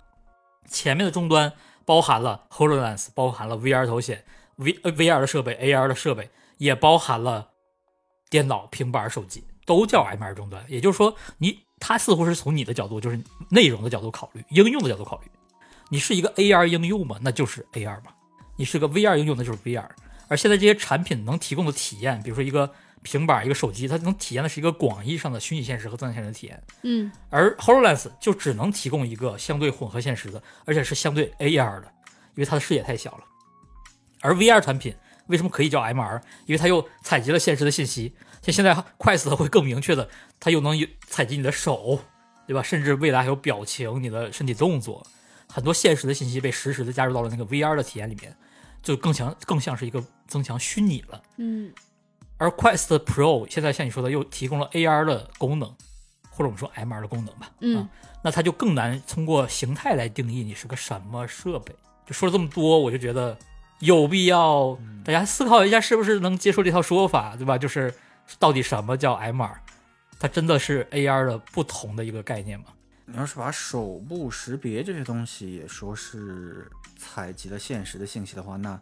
前面的终端包含了 Hololens，包含了 VR 头显、V 呃 VR 的设备、AR 的设备，也包含了电脑、平板、手机，都叫 MR 终端。也就是说，你它似乎是从你的角度，就是内容的角度考虑，应用的角度考虑。你是一个 AR 应用嘛，那就是 AR 嘛；你是个 VR 应用，那就是 VR。而现在这些产品能提供的体验，比如说一个平板、一个手机，它能体验的是一个广义上的虚拟现实和增强现实的体验。嗯而 Hololens 就只能提供一个相对混合现实的，而且是相对 AR 的，因为它的视野太小了。而 VR 产品为什么可以叫 MR？因为它又采集了现实的信息，像现在 Quest 会更明确的，它又能有采集你的手，对吧？甚至未来还有表情、你的身体动作，很多现实的信息被实时的加入到了那个 VR 的体验里面，就更强更像是一个增强虚拟了。嗯而 Quest Pro 现在像你说的又提供了 AR 的功能，或者我们说 MR 的功能吧，嗯啊，那它就更难通过形态来定义你是个什么设备。就说了这么多，我就觉得有必要大家思考一下，是不是能接受这套说法，对吧？就是到底什么叫 MR？它真的是 AR 的不同的一个概念吗？你要是把手部识别这些东西也说是采集了现实的信息的话，那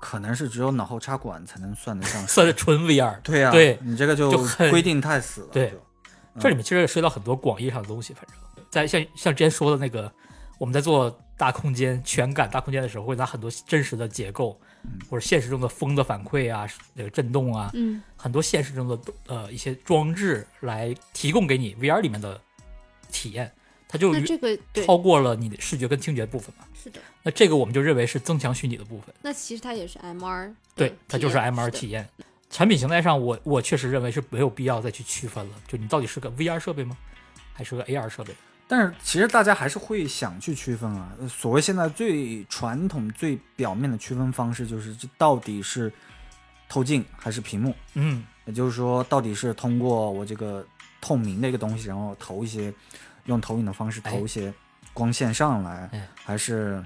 可能是只有脑后插管才能算得上。*laughs* 算是纯 VR。对呀、对你这个就规定太死了。对就这里面其实也涉及到很多广义上的东西，反正在像像之前说的那个，我们在做大空间全感大空间的时候，会拿很多真实的结构，或者现实中的风的反馈啊，那个震动啊，嗯很多现实中的呃一些装置来提供给你 VR 里面的体验，它就那这个超过了你的视觉跟听觉部分嘛。是的，那这个我们就认为是增强虚拟的部分。那其实它也是 MR，对，它就是 MR 体验。产品形态上我，我确实认为是没有必要再去区分了。就你到底是个 VR 设备吗，还是个 AR 设备？但是其实大家还是会想去区分啊。呃所谓现在最传统、最表面的区分方式，就是这到底是透镜还是屏幕？嗯，也就是说，到底是通过我这个透明的一个东西，然后投一些用投影的方式哎。投一些光线上来，哎。还是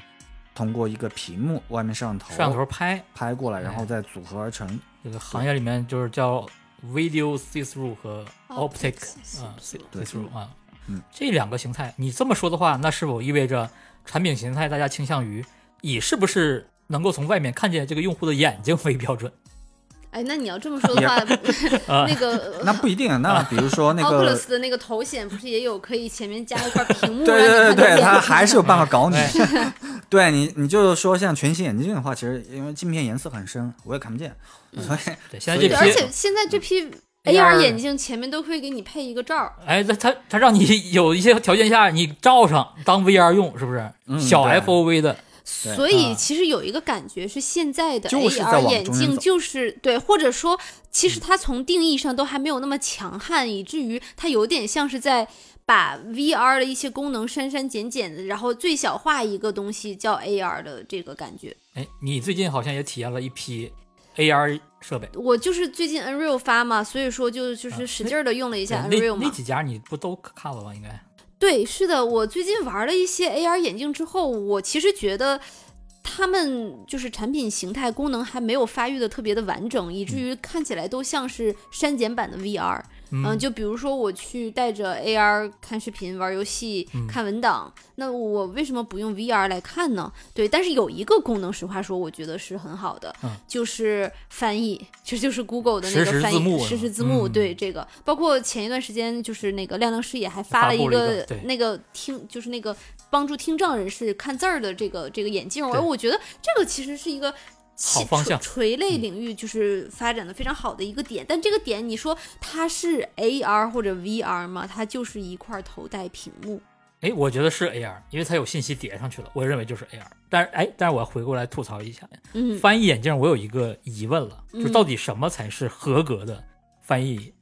通过一个屏幕外面摄像头摄像头拍。拍过来，哎然后再组合而成？这个行业里面就是叫 video see through 和 optic Optic 啊 see 对 see through 啊，嗯，这两个形态，你这么说的话，那是否意味着产品形态大家倾向于以是不是能够从外面看见这个用户的眼睛为标准？哎，那你要这么说的话，啊 *laughs* 那个那不一定啊。那比如说那个，Oculus 的那个头显不是也有可以前面加一块屏幕，对对对对，它还是有办法搞你。*laughs* 哎 *laughs* 对你，你就是说像全息眼镜的话，其实因为镜片颜色很深，我也看不见，所以对，现在这对，而且现在这批 AR AR 眼镜前面都会给你配一个罩儿，哎，他他他让你有一些条件下你罩上当 VR 用，是不是？嗯小 FOV 的，对所以啊其实有一个感觉是现在的 AR 眼镜就是对，或者说其实它从定义上都还没有那么强悍，以至于它有点像是在把 VR 的一些功能删删减减的，然后最小化一个东西叫 AR 的这个感觉。哎，你最近好像也体验了一批 AR 设备，我就是最近 Unreal 发嘛，所以说就就是使劲的用了一下对 Unreal 嘛。那那几家你不都看了吗？应该对，是的，我最近玩了一些 AR 眼镜之后，我其实觉得他们就是产品形态功能还没有发育的特别的完整，以至于看起来都像是删减版的 VR。嗯，就比如说我去带着 AR 看视频、玩游戏、看文档，那我为什么不用 VR 来看呢？对，但是有一个功能，实话说，我觉得是很好的，就是翻译，其实就是 Google 的那个翻译实时字幕。对这个，包括前一段时间，就是那个亮亮视野还发了一个那个听，就是那个帮助听障人士看字儿的这个这个眼镜，而我觉得这个其实是一个。好方向，垂类领域就是发展的非常好的一个点，但这个点你说它是 AR 或者 VR 吗？它就是一块头戴屏幕。哎，我觉得是 AR，因为它有信息叠上去了，我认为就是 AR。但是，哎，但是我要回过来吐槽一下，嗯，翻译眼镜我有一个疑问了，就到底什么才是合格的翻译？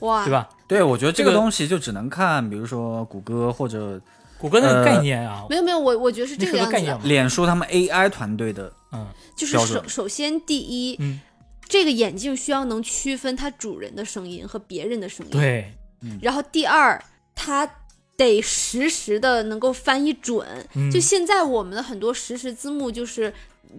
哇，对吧？对，我觉得这个东西就只能看，比如说谷歌或者。谷歌那个概念啊，没有没有，我我觉得是这个样子。脸书他们 AI 团队的，嗯，就是首首先第一，嗯，这个眼镜需要能区分它主人的声音和别人的声音，对，然后第二，它得实时的能够翻译准。就现在我们的很多实时字幕就是。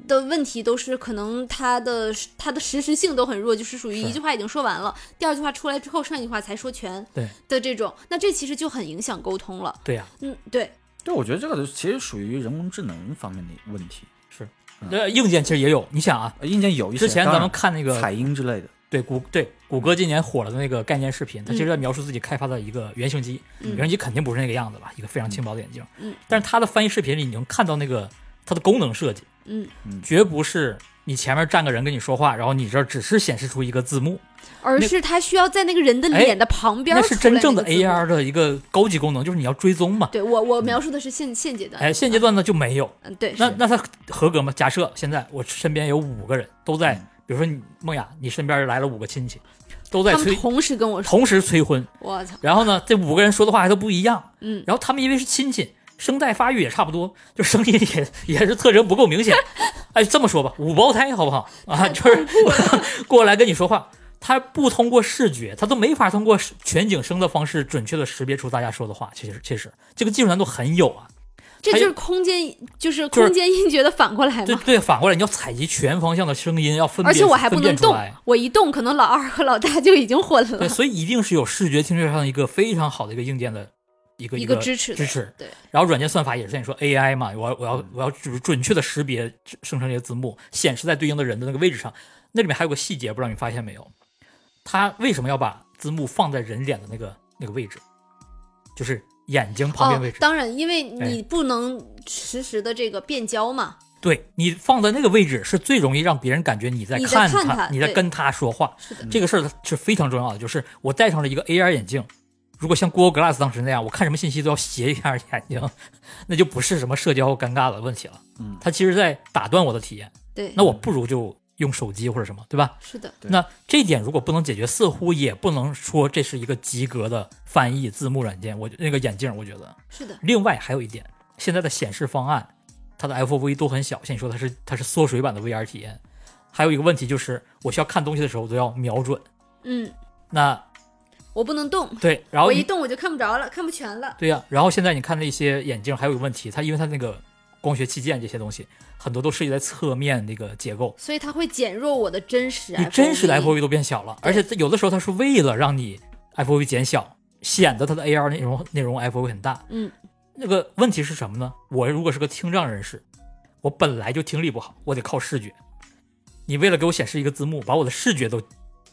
的问题都是可能它的它的实时性都很弱，就是属于一句话已经说完了，第二句话出来之后，上一句话才说全，对。的这种，那这其实就很影响沟通了。对呀，嗯，对，对，我觉得这个其实属于人工智能方面的问题，是，呃，硬件其实也有，你想啊，硬件有一些，之前咱们看那个彩音之类的，对谷对谷歌今年火了的那个概念视频，它其实在描述自己开发的一个原型机，原型机肯定不是那个样子吧，一个非常轻薄的眼镜，嗯，但是它的翻译视频里你能看到那个它的功能设计。嗯，绝不是你前面站个人跟你说话，然后你这只是显示出一个字幕，而是它需要在那个人的脸的旁边。那是真正的 AR 的一个高级功能，就是你要追踪嘛。对我，我描述的是现现阶段。哎，现阶段呢就没有。嗯，对。那那它合格吗？假设现在我身边有五个人都在，比如说你梦雅，你身边来了五个亲戚，都在催，同时跟我说，同时催婚。我操！然后呢，这五个人说的话还都不一样。嗯。然后他们因为是亲戚。声带发育也差不多，就声音也也是特征不够明显。*laughs* 哎，这么说吧，五胞胎好不好啊？就是 *laughs* 过来跟你说话，他不通过视觉，他都没法通过全景声的方式准确的识别出大家说的话。其实，其实这个技术难度很有啊。这就是空间，就是空间音觉的反过来吗？对对，反过来你要采集全方向的声音，要分辨，而且我还不能动，我一动，可能老二和老大就已经混了。对，所以一定是有视觉听觉上一个非常好的一个硬件的。一个一个支持支持，对，然后软件算法也是像你说 AI 嘛，我要我要我要就是准确的识别生成这些字幕，显示在对应的人的那个位置上。那里面还有个细节，不知道你发现没有？他为什么要把字幕放在人脸的那个那个位置？就是眼睛旁边位置。当然，因为你不能实时的这个变焦嘛。对你放在那个位置是最容易让别人感觉你在看他，你在跟他说话。是的，这个事儿是非常重要的。就是我戴上了一个 AR 眼镜。如果像 Google Glass 当时那样，我看什么信息都要斜一下眼睛，*laughs* 那就不是什么社交尴尬的问题了。嗯，它其实在打断我的体验。对，那我不如就用手机或者什么，对吧？是的。那这一点如果不能解决，似乎也不能说这是一个及格的翻译字幕软件。我那个眼镜，我觉得是的。另外还有一点，现在的显示方案，它的 FOV 都很小。像你说它是它是缩水版的 VR 体验。还有一个问题就是，我需要看东西的时候都要瞄准。嗯。那。我不能动，对，然后我一动我就看不着了，看不全了。对呀，然后现在你看那些眼镜还有个问题，它因为它那个光学器件这些东西很多都设计在侧面那个结构，所以它会减弱我的真实，你真实的 FOV 都变小了，而且有的时候它是为了让你 FOV 减小，显得它的 AR 内容内容 FOV 很大。嗯，那个问题是什么呢？我如果是个听障人士，我本来就听力不好，我得靠视觉，你为了给我显示一个字幕，把我的视觉都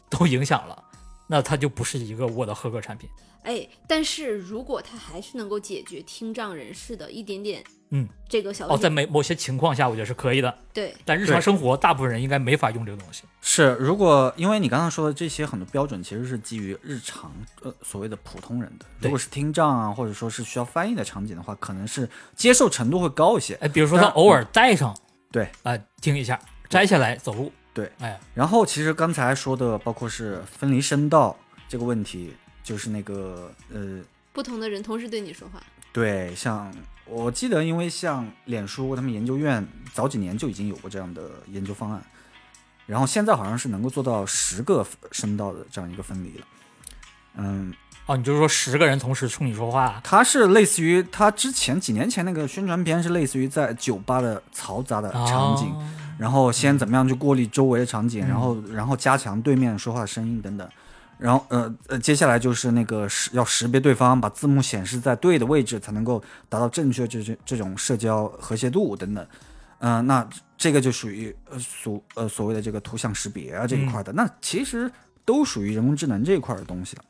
都影响了。那它就不是一个我的合格产品，哎，但是如果它还是能够解决听障人士的一点点，嗯，这个小哦，在某某些情况下，我觉得是可以的，对，但日常生活大部分人应该没法用这个东西。是，如果因为你刚刚说的这些很多标准，其实是基于日常呃所谓的普通人的，如果是听障啊，或者说是需要翻译的场景的话，可能是接受程度会高一些。哎，比如说他偶尔戴上，对，啊，听一下，摘下来走路。对，哎，然后其实刚才说的，包括是分离声道这个问题，就是那个呃，不同的人同时对你说话。对，像我记得，因为像脸书他们研究院早几年就已经有过这样的研究方案，然后现在好像是能够做到十个声道的这样一个分离了。嗯，哦，你就是说十个人同时冲你说话，它是类似于它之前几年前那个宣传片是类似于在酒吧的嘈杂的场景，哦然后先怎么样去过滤周围的场景，嗯然后然后加强对面说话的声音等等。然后呃呃，接下来就是那个识要识别对方，把字幕显示在对的位置，才能够达到正确这这这种社交和谐度等等。嗯、那这个就属于呃所呃所谓的这个图像识别啊这一块的，那其实都属于人工智能这一块的东西了。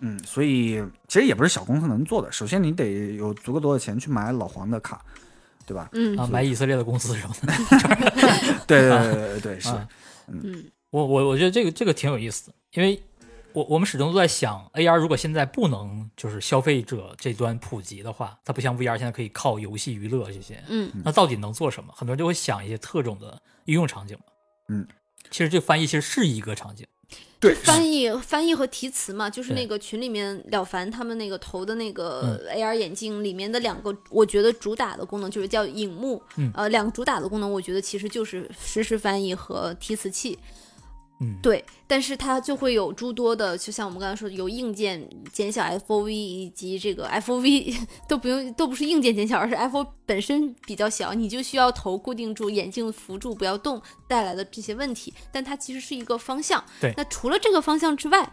嗯，所以其实也不是小公司能做的。首先你得有足够多的钱去买老黄的卡，对吧？嗯啊，买以色列的公司什么的。*laughs* 对对对对对，是。啊嗯我我我觉得这个这个挺有意思的，因为我我们始终都在想，AR 如果现在不能就是消费者这端普及的话，它不像 VR 现在可以靠游戏娱乐这些，嗯那到底能做什么？很多人就会想一些特种的应用场景嘛。嗯，其实这个翻译其实是一个场景，对，翻译翻译和提词嘛，就是那个群里面了凡他们那个投的那个 AR 眼镜里面的两个，我觉得主打的功能就是叫影幕，嗯呃，两个主打的功能，我觉得其实就是实时翻译和提词器。嗯，对，但是它就会有诸多的，就像我们刚才说的，有硬件减小 FOV 以及这个 FOV *laughs* 都不用，都不是硬件减小，而是 FO 本身比较小，你就需要头固定住，眼镜扶住不要动带来的这些问题。但它其实是一个方向。对那除了这个方向之外，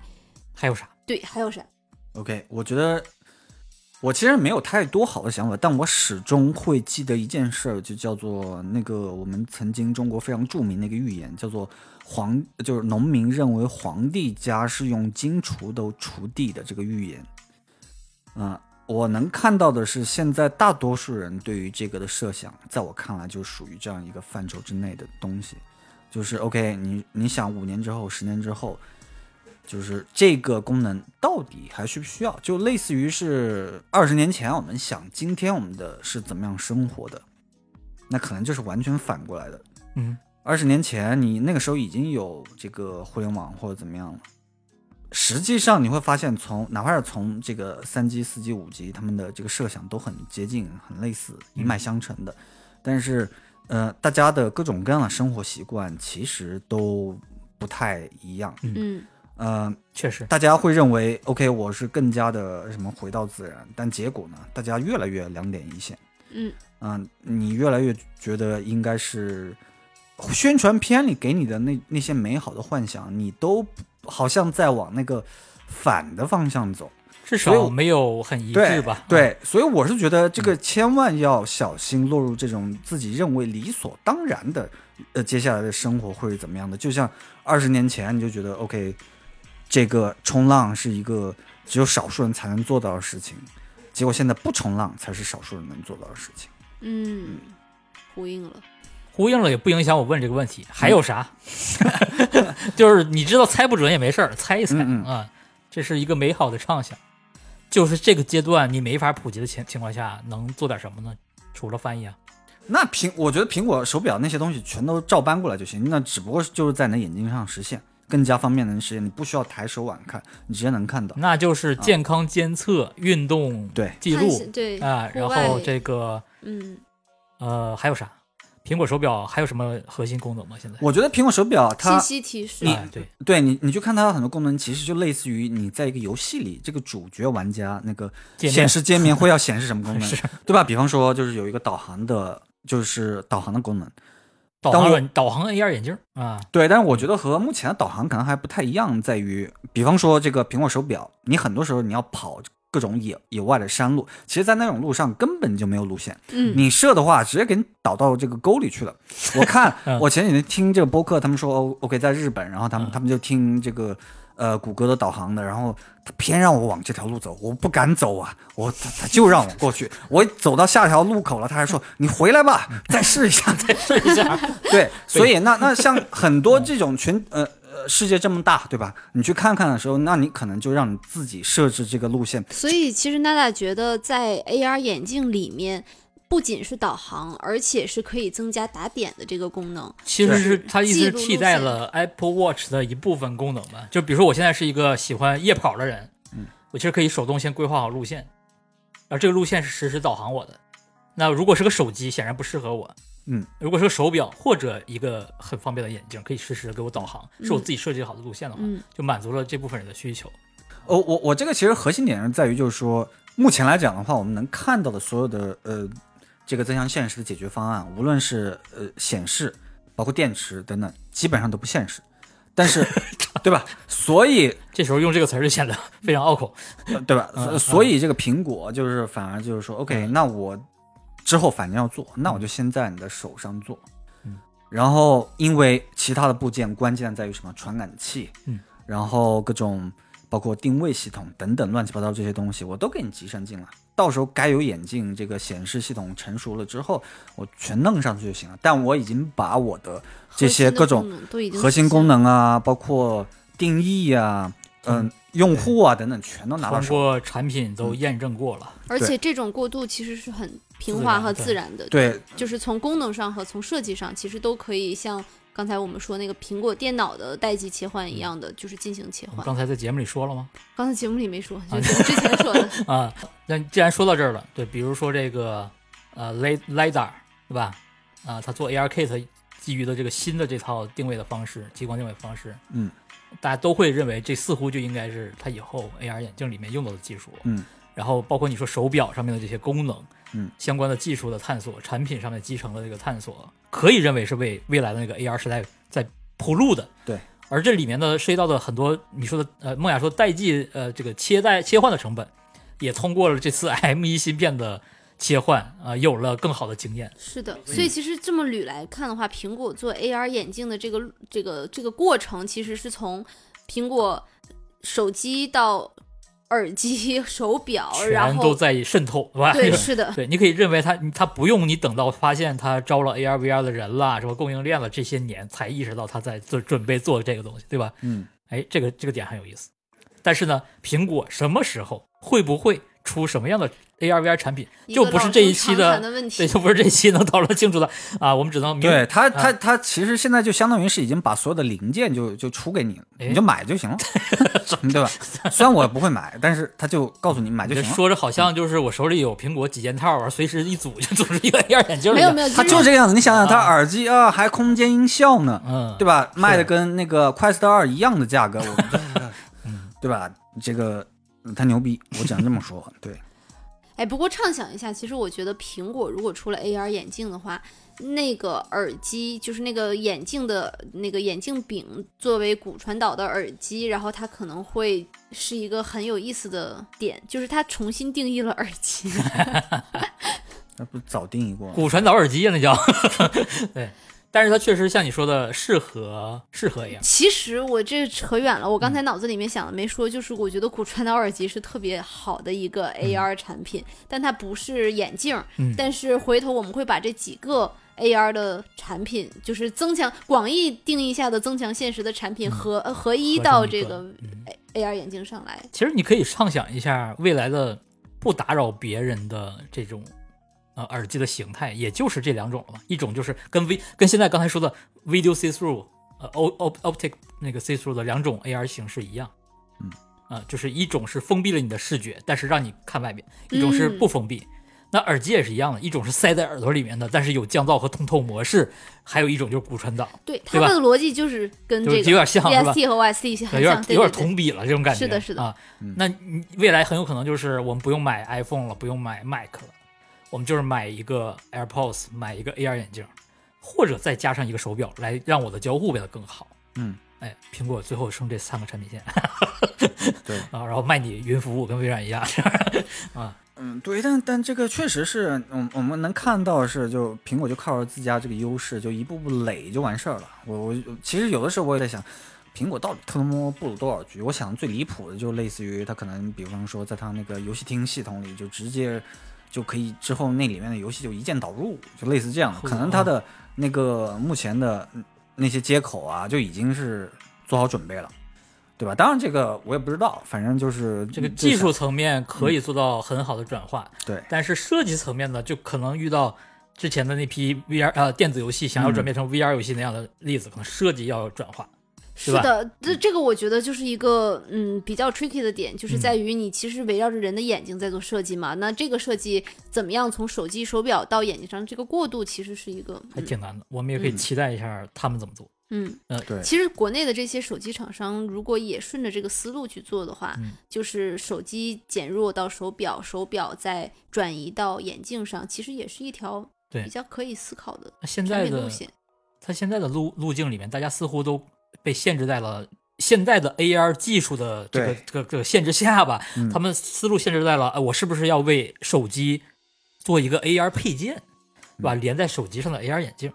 还有啥？对，还有啥？OK，我觉得我其实没有太多好的想法，但我始终会记得一件事儿，就叫做那个我们曾经中国非常著名的一个预言，叫做皇，就是农民认为皇帝家是用金锄头锄地的这个预言。嗯、我能看到的是，现在大多数人对于这个的设想，在我看来就属于这样一个范畴之内的东西，就是 OK，你你想五年之后、十年之后，就是这个功能到底还需不需要？就类似于是二十年前我们想今天我们的是怎么样生活的，那可能就是完全反过来的。嗯，二十年前你那个时候已经有这个互联网或者怎么样了，实际上你会发现从哪怕是从这个三 G、四 G、五 G，他们的这个设想都很接近、很类似、一脉相承的，但是呃，大家的各种各样的生活习惯其实都不太一样。嗯呃，确实，大家会认为，OK，我是更加的什么回到自然，但结果呢，大家越来越两点一线。嗯。嗯、你越来越觉得应该是宣传片里给你的那那些美好的幻想，你都好像在往那个反的方向走。至少没有很一致对吧？啊，对，所以我是觉得这个千万要小心落入这种自己认为理所当然的，呃，接下来的生活会是怎么样的？就像二十年前你就觉得 OK，这个冲浪是一个只有少数人才能做到的事情，结果现在不冲浪才是少数人能做到的事情。嗯，呼应了。呼应了也不影响我问这个问题。还有啥？*laughs* 就是你知道猜不准也没事儿，猜一猜嗯嗯啊，这是一个美好的畅想。就是这个阶段你没法普及的情情况下，能做点什么呢？除了翻译啊，那苹，我觉得苹果手表那些东西全都照搬过来就行，那只不过就是在你的眼睛上实现，更加方便能实现，你不需要抬手腕看，你直接能看到。那就是健康监测、运动对记录对啊，然后这个嗯呃还有啥？苹果手表还有什么核心功能吗？现在？我觉得苹果手表它信息提示，哎，对，对你，你去看它有很多功能，其实就类似于你在一个游戏里，这个主角玩家那个显示界面会要显示什么功能，*laughs* 对吧？比方说，就是有一个导航的，就是导航的功能。导航软导航 AR 眼镜啊，对，但是我觉得和目前的导航可能还不太一样，在于，比方说这个苹果手表，你很多时候你要跑各种野野外的山路，其实，在那种路上根本就没有路线，嗯你设的话，直接给你导到这个沟里去了。我看 *laughs* 嗯我前几天听这个播客，他们说哦 OK 在日本，然后他们嗯他们就听这个呃谷歌的导航的，然后他偏让我往这条路走，我不敢走啊，我他他就让我过去，我走到下条路口了，他还说你回来吧，再试一下，再试一下。*laughs* 对，所以那那像很多这种全呃。呃，世界这么大，对吧？你去看看的时候，那你可能就让你自己设置这个路线，所以其实娜娜觉得在 AR 眼镜里面。不仅是导航，而且是可以增加打点的这个功能。其实是它意思是替代了 Apple Watch 的一部分功能吧。就比如说我现在是一个喜欢夜跑的人，嗯，我其实可以手动先规划好路线，而这个路线是实时导航我的。那如果是个手机，显然不适合我。嗯，如果是个手表或者一个很方便的眼镜，可以实时的给我导航，是我自己设计好的路线的话，嗯就满足了这部分人的需求。哦，我我这个其实核心点是在于，就是说，目前来讲的话，我们能看到的所有的呃这个增强现实的解决方案，无论是呃显示，包括电池等等，基本上都不现实。但是，*laughs* 对吧？所以，*laughs* 这时候用这个词儿就显得非常拗口。呃对吧？所所以这个苹果就是反而就是说，OK，那我之后反正要做，那我就先在你的手上做。嗯。然后，因为其他的部件关键在于什么？传感器。嗯。然后各种包括定位系统等等乱七八糟这些东西，我都给你集成进来。到时候该有眼镜这个显示系统成熟了之后，我全弄上去就行了。但我已经把我的这些各种核心功能啊，包括定义啊，嗯，用户啊等等，全都拿到手。通过产品都验证过了。而且这种过渡其实是很平滑和自然的，对，就是从功能上和从设计上，其实都可以像刚才我们说那个苹果电脑的代际切换一样的，就是进行切换。刚才在节目里说了吗？刚才节目里没说，就是之前说的。*laughs* 啊，那既然说到这儿了，对，比如说这个呃 lidar 对吧？啊，它做 ARKit 基于的这个新的这套定位的方式，激光定位方式，嗯，大家都会认为这似乎就应该是它以后 AR 眼镜里面用到的技术，嗯，然后包括你说手表上面的这些功能，嗯，相关的技术的探索，产品上面集成的这个探索，可以认为是为未来的那个 AR 时代在铺路的，对。而这里面呢涉及到的很多你说的呃，梦雅说代际呃这个切代切换的成本，也通过了这次 *laughs* M 1芯片的切换啊、有了更好的经验。是的，所以其实这么捋来看的话，苹果做 AR 眼镜的这个这个这个过程，其实是从苹果手机到耳机、*laughs* 手表，然后都在渗透，是吧？对，是的，对，你可以认为它它不用你等到发现它招了 AR VR 的人了，什么供应链了，这些年才意识到他在做准备做这个东西，对吧？嗯，哎，这个这个点很有意思。但是呢，苹果什么时候会不会出什么样的 AR VR 产品，就不是这一期的对，就不是这一期能讨论清楚的啊。我们只能明对它，啊它，它其实现在就相当于是已经把所有的零件就就出给你了，哎你就买就行了，*laughs* 对吧？虽然我也不会买，但是他就告诉你买就行了。说着好像就是我手里有苹果几件套啊，随时一组就组成一个 *laughs* AR 眼镜儿一样。没有没有，它就这个样子，你想想，它啊耳机啊还空间音效呢，嗯，对吧？卖的跟那个快 Star 二一样的价格，我 *laughs* 对吧？这个嗯他牛逼，我只能这么说。对，哎，不过畅想一下，其实我觉得苹果如果出了 AR 眼镜的话，那个耳机就是那个眼镜的那个眼镜柄作为骨传导的耳机，然后它可能会是一个很有意思的点，就是它重新定义了耳机。*laughs* *laughs* 那不早定义过了？骨传导耳机啊，那叫 *laughs* 对。但是它确实像你说的，适合适合一样。其实我这扯远了，我刚才脑子里面想的没说，就是我觉得骨传导耳机是特别好的一个 AR 产品，但它不是眼镜。嗯但是回头我们会把这几个 AR 的产品，就是增强广义定义下的增强现实的产品合、呃合一到这个 AR 眼镜上来。其实你可以畅想一下未来的不打扰别人的这种呃耳机的形态，也就是这两种了嘛。一种就是跟 V 跟现在刚才说的 Video See Through 呃 O O Optic 那个 See Through 的两种 AR 形式一样，嗯啊、就是一种是封闭了你的视觉，但是让你看外面；一种是不封闭。那耳机也是一样的，一种是塞在耳朵里面的，但是有降噪和通透模式；还有一种就是骨传导，对，它对吧的逻辑就是跟这个有点像是吧 EST 和 YST 有点有点同比了这种感觉。是的是的啊嗯。那你未来很有可能就是我们不用买 iPhone 了，不用买 Mac 了，我们就是买一个 AirPods，买一个 AR 眼镜，或者再加上一个手表，来让我的交互变得更好。嗯，哎，苹果最后剩这三个产品线 *laughs* 对，*laughs* 啊，然后卖你云服务，跟微软一样 *laughs* 啊。嗯，对，但但这个确实是，我我们能看到是，就苹果就靠着自家这个优势，就一步步垒就完事儿了。我我其实有的时候我也在想，苹果到底偷偷摸布了多少局？我想最离谱的就类似于它可能，比方说在它那个游戏厅系统里，就直接就可以之后那里面的游戏就一键导入，就类似这样的。可能它的那个目前的嗯那些接口啊，就已经是做好准备了。对吧？当然，这个我也不知道，反正就是这个技术层面可以做到很好的转化，对但是设计层面呢，就可能遇到之前的那批 VR 呃电子游戏想要转变成 VR 游戏那样的例子，可能设计要转化。是的，这这个我觉得就是一个嗯比较 tricky 的点，就是嗯在于你其实围绕着人的眼睛在做设计嘛。那这个设计怎么样从手机、手表到眼睛上，这个过渡其实是一个、嗯、还挺难的。我们也可以嗯期待一下他们怎么做。嗯，对，其实国内的这些手机厂商，如果也顺着这个思路去做的话，嗯就是手机减弱到手表，手表再转移到眼镜上，其实也是一条对比较可以思考的现产在的品路线。它现在的路路径里面，大家似乎都被限制在了现在的 AR 技术的这个这个这个限制下吧。嗯他们思路限制在了，呃，我是不是要为手机做一个 AR 配件，是吧？连在手机上的 AR 眼镜，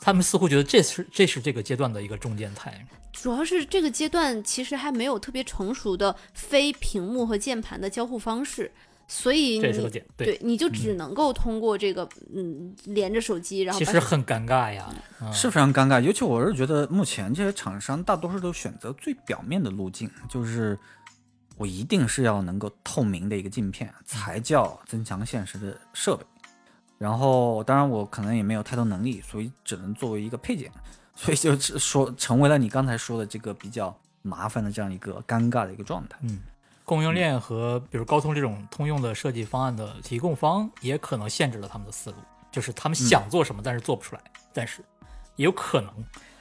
他们似乎觉得这是这是这个阶段的一个中间态。主要是这个阶段其实还没有特别成熟的非屏幕和键盘的交互方式，所以你这是个点，对你就只能够通过这个嗯连着手机，然后其实很尴尬呀。嗯是非常尴尬。尤其我是觉得目前这些厂商大多数都选择最表面的路径，就是我一定是要能够透明的一个镜片，才叫增强现实的设备。然后，当然我可能也没有太多能力，所以只能作为一个配件，所以就是说成为了你刚才说的这个比较麻烦的这样一个尴尬的一个状态。嗯，供应链和比如高通这种通用的设计方案的提供方，也可能限制了他们的思路，就是他们想做什么，但是做不出来，暂时也有可能。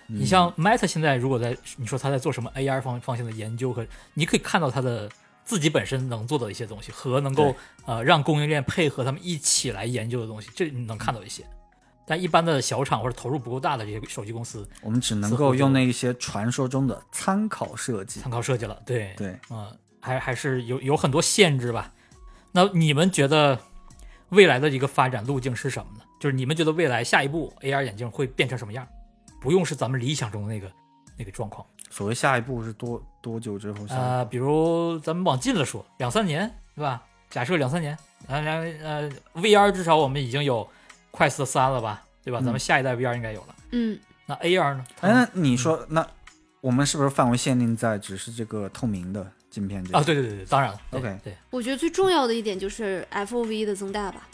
你像 Meta 现在如果在你说他在做什么 AR 方方向的研究和，你可以看到他的自己本身能做的一些东西和能够呃让供应链配合他们一起来研究的东西，这你能看到一些。但一般的小厂或者投入不够大的这些手机公司，我们只能够用那一些传说中的参考设计参。考设计了，对对，嗯，还还是有有很多限制吧。那你们觉得未来的一个发展路径是什么呢？就是你们觉得未来下一步 AR 眼镜会变成什么样？不用是咱们理想中的那个那个状况。所谓下一步是多多久之后下？呃，比如咱们往近了说，两三年，对吧？假设两三年，呃呃，VR 至少我们已经有快四三了吧，对吧？咱们嗯下一代 VR 应该有了。嗯，那 AR 呢？哎，那你说，那我们是不是范围限定在只是这个透明的镜片这啊，对对对对，当然了。OK 对，我觉得最重要的一点就是 FOV 的增大吧，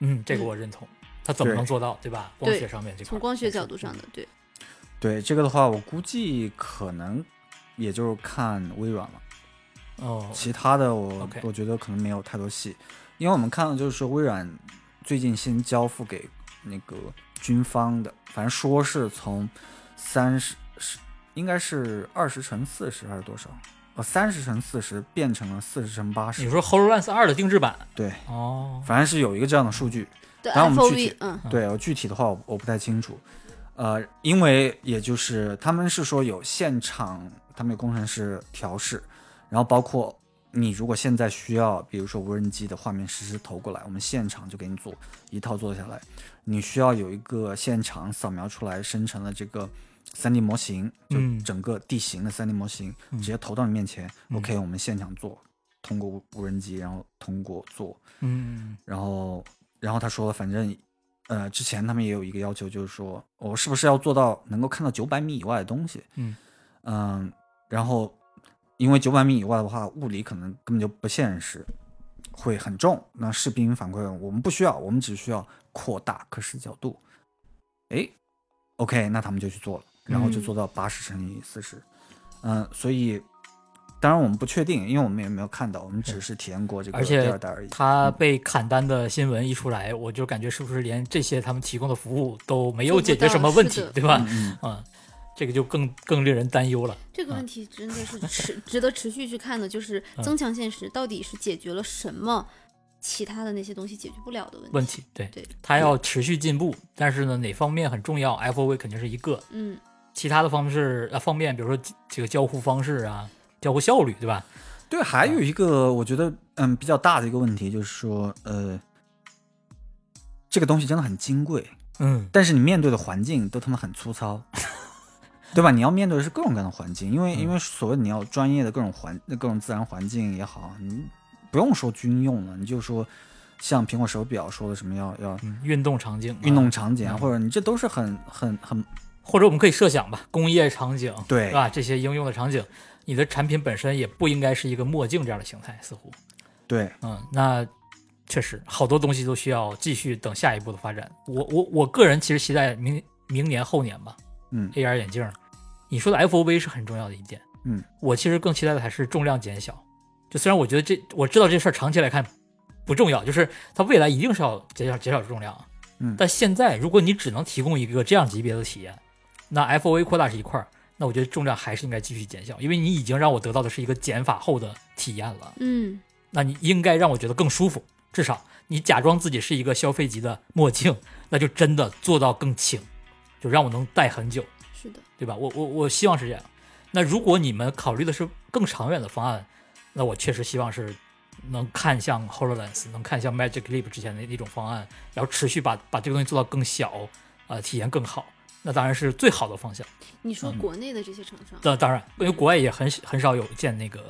嗯，这个我认同。它怎么能做到，对。吧？光学上面这块儿，从光学角度上的，对，对这个的话，我估计可能也就是看微软了，哦，其他的我我觉得可能没有太多戏，因为我们看到就是说微软最近新交付给那个军方的，反正说是从三十是应该是二十乘四十还是多少？呃，三十乘四十变成了四十乘八十，你说 HoloLens 二的定制版对，哦，反正是有一个这样的数据。的当然我们具体嗯，对我具体的话我我不太清楚，呃，因为也就是他们是说有现场，他们有工程师调试，然后包括你如果现在需要，比如说无人机的画面实时投过来，我们现场就给你做一套做下来，你需要有一个现场扫描出来生成了这个 3D 模型，就嗯整个地形的 3D 模型，嗯直接投到你面前、嗯 o k 我们现场做，通过无无人机，然后通过做，嗯然后，然后他说，反正，呃，之前他们也有一个要求，就是说我是不是要做到能够看到九百米以外的东西？嗯嗯，然后因为九百米以外的话，物理可能根本就不现实，会很重。那士兵反馈我们不需要，我们只需要扩大可视角度。哎 o k 那他们就去做了，然后就嗯做到八十乘以四十。嗯，所以。当然，我们不确定，因为我们也没有看到，我们只是体验过这个第而且二代而已。它被砍单的新闻一出来，我就感觉是不是连这些他们提供的服务都没有解决什么问题对吧？嗯 *laughs* 嗯，这个就更更令人担忧了。这个问题真的是 *laughs* 持值得持续去看的，就是增强现实到底是解决了什么其他的那些东西解决不了的问题。问题对对，它要持续进步，但是呢，哪方面很重要？FOV 肯定是一个，嗯，其他的方式呃方便，比如说这个交互方式啊，交互效率，对吧？对，还有一个我觉得嗯比较大的一个问题就是说，呃，这个东西真的很金贵，嗯，但是你面对的环境都他妈很粗糙，*laughs* 对吧？你要面对的是各种各样的环境，因为、嗯因为所谓你要专业的各种环各种自然环境也好，你不用说军用了，你就说像苹果手表说的什么要要嗯运动场景啊，运动场景啊，嗯或者你这都是很很很或者我们可以设想吧，工业场景，对。是吧？这些应用的场景，你的产品本身也不应该是一个墨镜这样的形态，似乎，对，嗯，那确实好多东西都需要继续等下一步的发展。我我我个人其实期待明明年后年吧嗯，AR 眼镜，你说的 FOV 是很重要的一点，嗯，我其实更期待的还是重量减小。就虽然我觉得这我知道这事儿长期来看不重要，就是它未来一定是要减少减少重量，嗯。但现在如果你只能提供一个这样级别的体验，那 FOA 扩大是一块儿，那我觉得重量还是应该继续减小，因为你已经让我得到的是一个减法后的体验了。嗯，那你应该让我觉得更舒服，至少你假装自己是一个消费级的墨镜，那就真的做到更轻，就让我能戴很久，是的，对吧？我我我希望是这样。那如果你们考虑的是更长远的方案，那我确实希望是能看向 Hololens，能看向 Magic Leap 之前的那种方案，然后持续把把这个东西做到更小，呃，体验更好。那当然是最好的方向。你说嗯国内的这些厂商，那当然，因为国外也很很少有建那个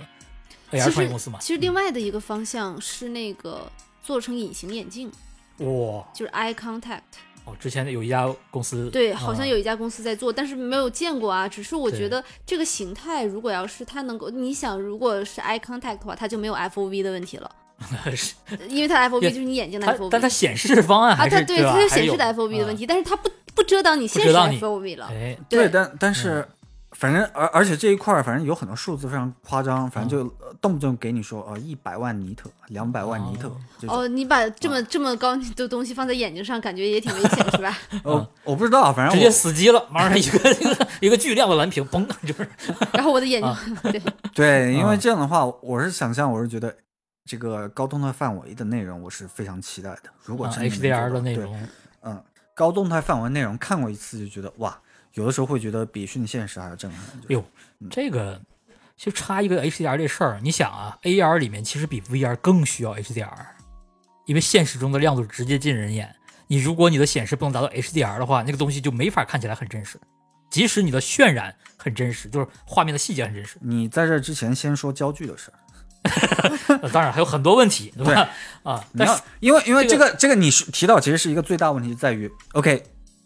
AR 创业公司嘛。其实另外的一个方向是那个做成隐形眼镜，哇就是 eye contact。哦，之前有一家公司对，好像啊有一家公司在做，但是没有见过啊。只是我觉得这个形态，如果要是它能够，你想，如果是 eye contact 的话，它就没有 FOV 的问题了，是 *laughs* 因为它的 FOB 就是你眼睛的 FOB，。但它显示方案啊，还是、它对吧它就显示的 FOB 的问啊题，但是它不不遮挡你现实遮挡你 FOV 了。哎，对但但是反正而而且这一块儿反正有很多数字非常夸张，反正就呃动不动给你说呃一百万尼特、两百万尼特哦。哦，你把这么这么高的东西放在眼睛上，感觉也挺危险，是吧？*laughs* 哦，我不知道，反正直接死机了，马上一个 *laughs* 一个一个巨亮的蓝屏，嘣，就是然后我的眼睛，啊对，对，因为啊这样的话，我是想象，我是觉得这个高动态范围的内容，我是非常期待的。如果啊真的能做 HDR 的内容，嗯，高动态范围内容看过一次就觉得哇，有的时候会觉得比虚拟现实还要震撼。哎呦，这个就差一个 HDR 这事儿，你想啊，AR 里面其实比 VR 更需要 HDR，因为现实中的亮度直接进人眼。你如果你的显示不能达到 HDR 的话，那个东西就没法看起来很真实。即使你的渲染很真实，就是画面的细节很真实，你在这之前先说焦距的事儿，呃 *laughs* 当然还有很多问题，对吧？啊，你要但是因为因为这这个这个你是提到其实是一个最大问题在于，OK，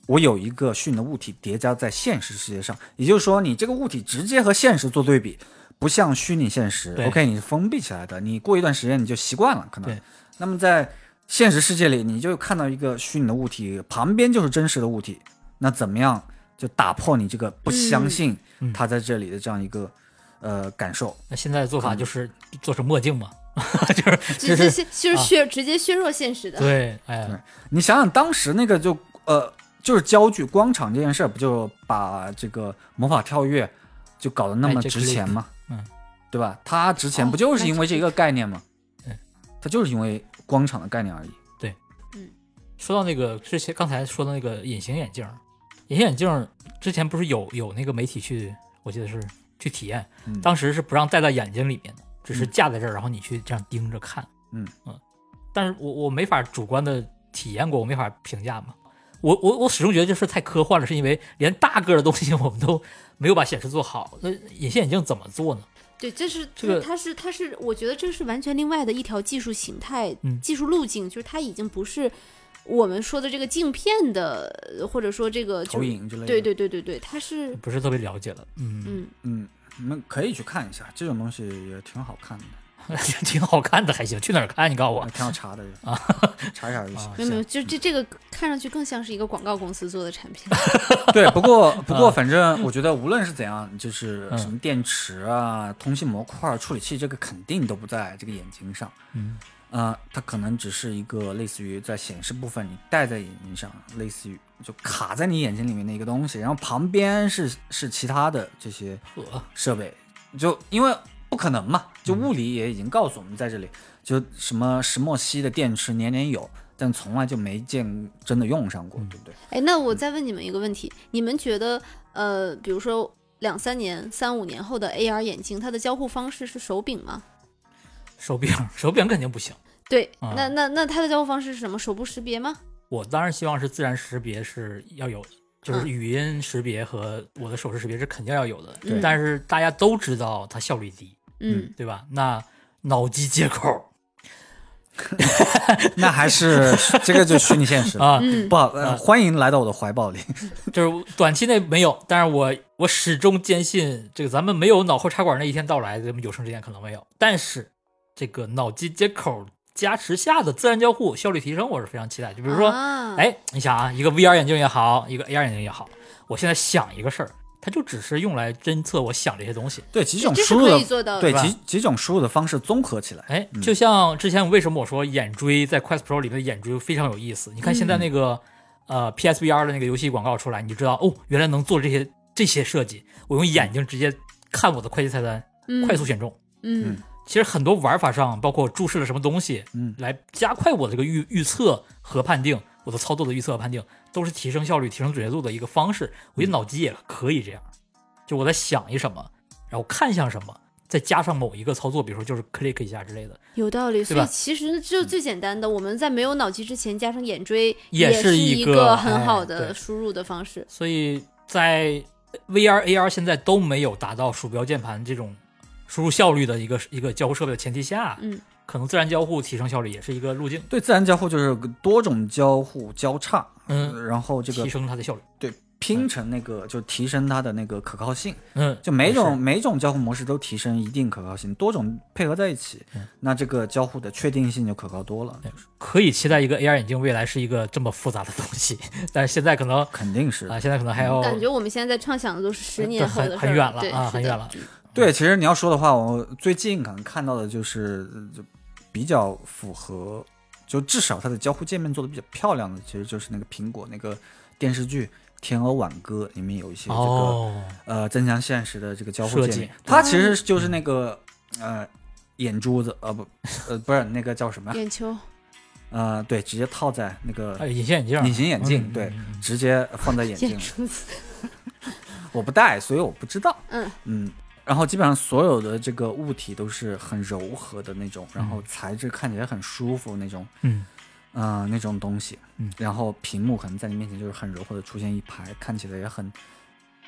我有一个虚拟的物体叠加在现实世界上，也就是说你这个物体直接和现实做对比，不像虚拟现实，OK，你是封闭起来的，你过一段时间你就习惯了，可能对。那么在现实世界里，你就看到一个虚拟的物体，旁边就是真实的物体，那怎么样就打破你这个不相信嗯它在这里的这样一个、呃感受？那现在的做法就是做成墨镜嘛，*laughs* 就是直接就是削就是削直接削弱现实的。对，哎对，你想想当时那个就呃就是焦距光场这件事儿，不就把这个魔法跳跃就搞得那么值钱吗？嗯，对吧？它值钱哦不就是因为这个概念吗？对，它就是因为光场的概念而已。对，嗯说到那个之前刚才说的那个隐形眼镜，隐形眼镜之前不是有有那个媒体去，我记得是去体验，嗯当时是不让戴在眼睛里面的，只是嗯架在这儿，然后你去这样盯着看。嗯嗯，但是我我没法主观的体验过，我没法评价嘛。我我我始终觉得这事太科幻了，是因为连大个儿的东西我们都没有把显示做好。那隐形眼镜怎么做呢？对，这是这个它是它是，我觉得这是完全另外的一条技术形态、嗯技术路径，就是它已经不是我们说的这个镜片的，呃或者说这个投影之类的。对对对对对，它是不是特别了解了。嗯，嗯，嗯，你们可以去看一下，这种东西也挺好看的，*laughs* 挺好看的，还行。去哪儿看？你告诉我。挺好查的啊，查一下就行。啊没有没有，就这这个看上去更像是一个广告公司做的产品。*laughs* 对，不过 *laughs* 不过，反正我觉得无论是怎样，就是嗯什么电池啊、通信模块、处理器，这个肯定都不在这个眼睛上。嗯呃，它可能只是一个类似于在显示部分你戴在眼睛上，类似于就卡在你眼睛里面的一个东西，然后旁边是是其他的这些，设备，就因为不可能嘛，就嗯物理也已经告诉我们在这里，就什么石墨烯的电池年年有，但从来就没见真的用上过，嗯对不对？哎，那我再问你们一个问题：你们觉得，呃，比如说两三年、三五年后的 AR 眼镜，它的交互方式是手柄吗？手柄 *laughs* 手柄肯定不行。对，啊那那那它的交互方式是什么？手部识别吗？我当然希望是自然识别是要有的，就是嗯语音识别和我的手势识别是肯定要有的。对但是大家都知道它效率低，嗯，对吧？那脑机接口 *laughs* 那还是这个就虚拟现实。*laughs* 啊，嗯不好，欢迎来到我的怀抱里。就是短期内没有，但是我我始终坚信这个咱们没有脑后插管那一天到来，咱们有生之年可能没有。但是这个脑机接口加持下的自然交互效率提升，我是非常期待。就比如说，啊、哎，你想啊，一个 VR 眼镜也好，一个 AR 眼镜也好，我现在想一个事儿，它就只是用来侦测我想这些东西。对几种输入的，做到的。对几几种输入的方式综合起来。哎，就像之前为什么我说眼锥在 Quest Pro 里面的眼锥非常有意思？你看现在那个、呃 PSVR 的那个游戏广告出来，你就知道哦，原来能做这些这些设计，我用眼睛直接看我的快捷菜单，嗯快速选中。嗯其实很多玩法上，包括注视了什么东西，嗯来加快我这个预预测和判定，我的操作的预测和判定，都是提升效率、提升准确度的一个方式。我觉得脑机也可以这样，就我在想一什么，然后看向什么，再加上某一个操作，比如说就是 click 一下之类的，有道理。所以其实就最简单的，我们在没有脑机之前加上眼锥，也是一个很哎好的输入的方式。所以在 VR、AR 现在都没有达到鼠标键盘这种输入效率的一个一个交互设备的前提下，嗯，可能自然交互提升效率也是一个路径，对，自然交互就是多种交互交叉，嗯，然后这个提升它的效率。对拼成那个就提升它的那个可靠性，嗯，就每种每种交互模式都提升一定可靠性，多种配合在一起，嗯那这个交互的确定性就可靠多了，可以期待一个 AR 眼镜未来是一个这么复杂的东西，但是现在可能肯定是啊，现在可能还要感觉我们现在在畅想的都是十年很很远了啊很远了嗯对，其实你要说的话，我最近可能看到的就是呃就比较符合，就至少它的交互界面做的比较漂亮的，其实就是那个苹果那个电视剧《天鹅挽歌》里面有一些这个、哦，呃增强现实的这个交互设计界面，它其实就是那个呃眼珠子呃不呃不是那个叫什么？眼球，呃对，直接套在那个哎隐形眼镜，隐形眼镜，嗯对，直接放在眼镜眼里。*laughs* 我不戴，所以我不知道。嗯。嗯，然后基本上所有的这个物体都是很柔和的那种，然后材质看起来很舒服那种，嗯嗯、那种东西。嗯然后屏幕可能在你面前就是很柔和的出现一排，看起来也很，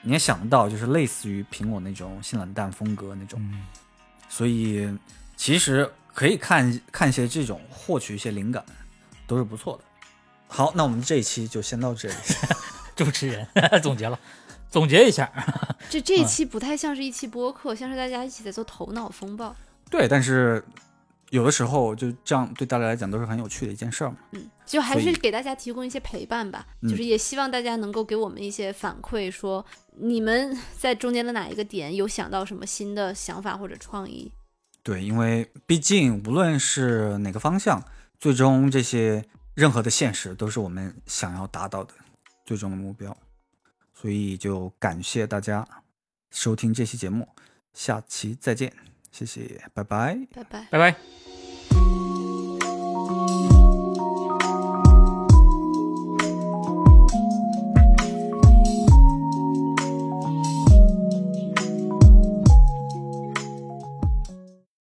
你也想得到，就是类似于苹果那种性冷淡风格那种。嗯，所以其实可以看看一些这种，获取一些灵感，都是不错的。好，那我们这一期就先到这里。*laughs* 主持人 *laughs* 总结了，总结一下，*laughs* 这嗯这一期不太像是一期播客，像是大家一起在做头脑风暴。对，但是有的时候就这样对大家来讲都是很有趣的一件事儿嘛。嗯，就还是给大家提供一些陪伴吧，嗯就是也希望大家能够给我们一些反馈，说你们在中间的哪一个点有想到什么新的想法或者创意。对，因为毕竟无论是哪个方向，最终这些任何的现实都是我们想要达到的最终的目标。所以就感谢大家收听这期节目，下期再见，谢谢，拜拜。拜拜。拜拜。